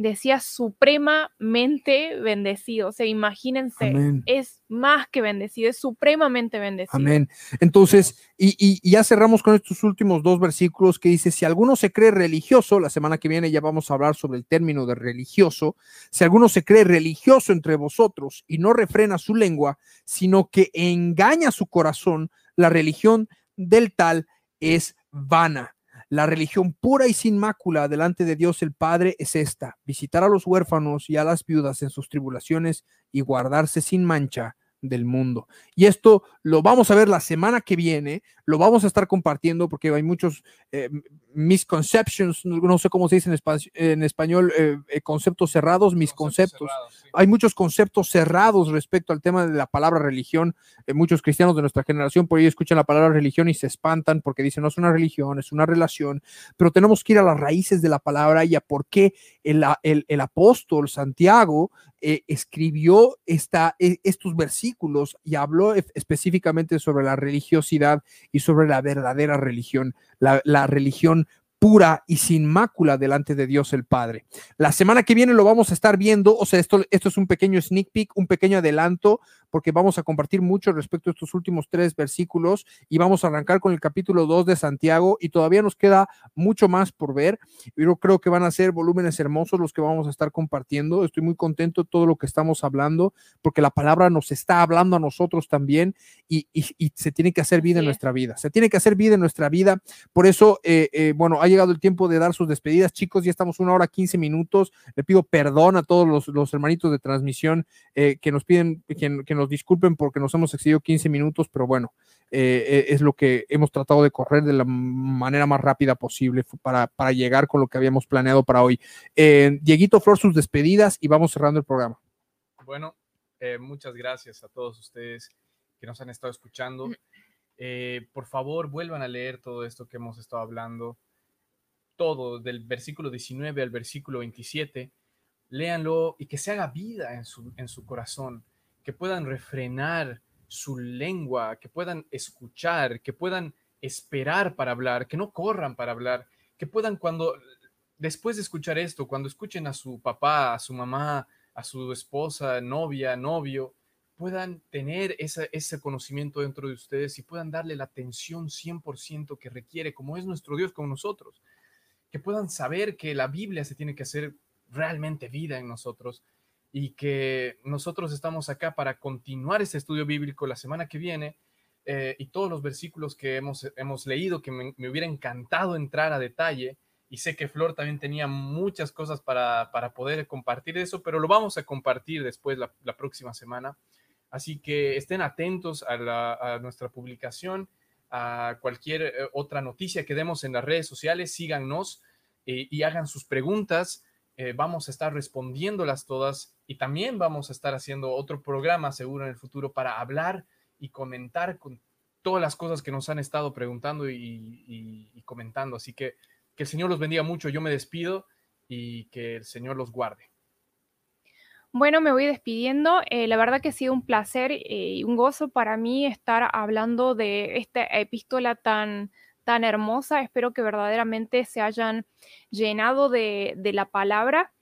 decía supremamente bendecido. O sea, imagínense, Amén. es más que bendecido, es supremamente bendecido. Amén. Entonces, y, y- y ya cerramos con estos últimos dos versículos que dice, si alguno se cree religioso, la semana que viene ya vamos a hablar sobre el término de religioso, si alguno se cree religioso entre vosotros y no refrena su lengua, sino que engaña su corazón, la religión del tal es vana. La religión pura y sin mácula delante de Dios el Padre es esta, visitar a los huérfanos y a las viudas en sus tribulaciones y guardarse sin mancha del mundo. Y esto lo vamos a ver la semana que viene, lo vamos a estar compartiendo porque hay muchos eh, misconceptions, no, sé cómo se dice en, espa- en español, eh, eh, conceptos cerrados, mis conceptos. cerrados, sí. Hay muchos conceptos cerrados respecto al tema de la palabra religión. Eh, muchos cristianos de nuestra generación por ahí escuchan la palabra religión y se espantan porque dicen no es una religión, es una relación, pero tenemos que ir a las raíces de la palabra y a por qué el, el- el apóstol Santiago eh, escribió esta, e, estos versículos y habló específicamente sobre la religiosidad y sobre la verdadera religión, la, la religión pura y sin mácula delante de Dios el Padre. La semana que viene lo vamos a estar viendo, o sea, esto, esto es un pequeño sneak peek, un pequeño adelanto, porque vamos a compartir mucho respecto a estos últimos tres versículos y vamos a arrancar con el capítulo 2 de Santiago y todavía nos queda mucho más por ver. Yo creo que van a ser volúmenes hermosos los que vamos a estar compartiendo. Estoy muy contento de todo lo que estamos hablando, porque la palabra nos está hablando a nosotros también y, se tiene que hacer vida en nuestra vida. Se tiene que hacer vida en nuestra vida. Por eso, eh, eh, bueno, hay llegado el tiempo de dar sus despedidas. Chicos, ya estamos una hora 15 minutos. Le pido perdón a todos los, hermanitos de transmisión eh, que nos piden, que, que, nos disculpen porque nos hemos excedido 15 minutos, pero bueno, eh, eh, es lo que hemos tratado de correr de la manera más rápida posible para, para llegar con lo que habíamos planeado para hoy. Dieguito Flor, sus despedidas y vamos cerrando el programa. Bueno, muchas gracias a todos ustedes que nos han estado escuchando. por favor, vuelvan a leer todo esto que hemos estado hablando todo, del versículo 19 al versículo 27, léanlo y que se haga vida en su, en su corazón, que puedan refrenar su lengua, que puedan escuchar, que puedan esperar para hablar, que no corran para hablar, que puedan cuando, después de escuchar esto, cuando escuchen a su papá, a su mamá, a su esposa, novia, novio, puedan tener ese conocimiento dentro de ustedes y puedan darle la atención 100% que requiere, como es nuestro Dios con nosotros. Que puedan saber que la Biblia se tiene que hacer realmente vida en nosotros y que nosotros estamos acá para continuar este estudio bíblico la semana que viene eh, y todos los versículos que hemos, hemos leído, que me, hubiera encantado entrar a detalle. Y sé que Flor también tenía muchas cosas para, para poder compartir eso, pero lo vamos a compartir después la, la próxima semana. Así que estén atentos a, a nuestra publicación a cualquier eh, otra noticia que demos en las redes sociales, síganos eh, y hagan sus preguntas. Eh, vamos a estar respondiéndolas todas y también vamos a estar haciendo otro programa seguro en el futuro para hablar y comentar con todas las cosas que nos han estado preguntando y comentando. Así que que el Señor los bendiga mucho. Yo me despido y que el Señor los guarde. Bueno, me voy despidiendo. Eh, la verdad que ha sido un placer eh, y un gozo para mí estar hablando de esta epístola tan, tan hermosa. Espero que verdaderamente se hayan llenado de, la palabra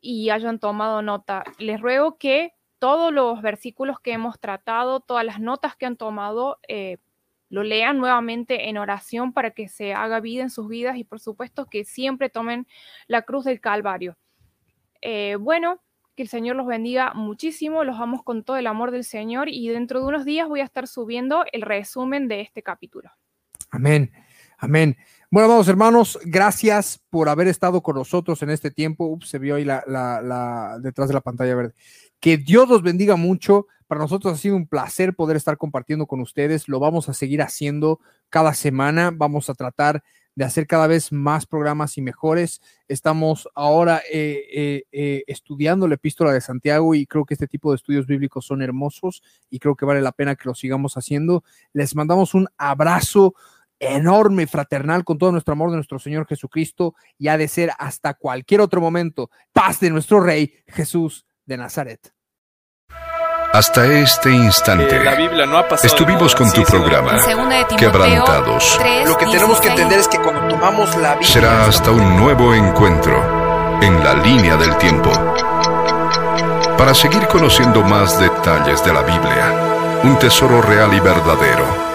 y hayan tomado nota. Les ruego que todos los versículos que hemos tratado, todas las notas que han tomado, eh, lo lean nuevamente en oración para que se haga vida en sus vidas y por supuesto que siempre tomen la cruz del Calvario. bueno, que el Señor los bendiga muchísimo. Los amo con todo el amor del Señor y dentro de unos días voy a estar subiendo el resumen de este capítulo. Amén. Amén. Bueno, vamos hermanos, gracias por haber estado con nosotros en este tiempo. Ups, se vio ahí la, la, detrás de la pantalla verde. Que Dios los bendiga mucho. Para nosotros ha sido un placer poder estar compartiendo con ustedes. Lo vamos a seguir haciendo cada semana. Vamos a tratar de hacer cada vez más programas y mejores. Estamos ahora eh, eh, eh, estudiando la epístola de Santiago y creo que este tipo de estudios bíblicos son hermosos y creo que vale la pena que lo sigamos haciendo. Les mandamos un abrazo enorme, fraternal, con todo nuestro amor de nuestro Señor Jesucristo y ha de ser hasta cualquier otro momento. Paz de nuestro Rey Jesús de Nazaret. Hasta este instante estuvimos con tu programa Quebrantados. Lo que tenemos que entender es que cuando tomamos la Biblia será hasta un nuevo encuentro en la línea del tiempo. Para seguir conociendo más detalles de la Biblia, un tesoro real y verdadero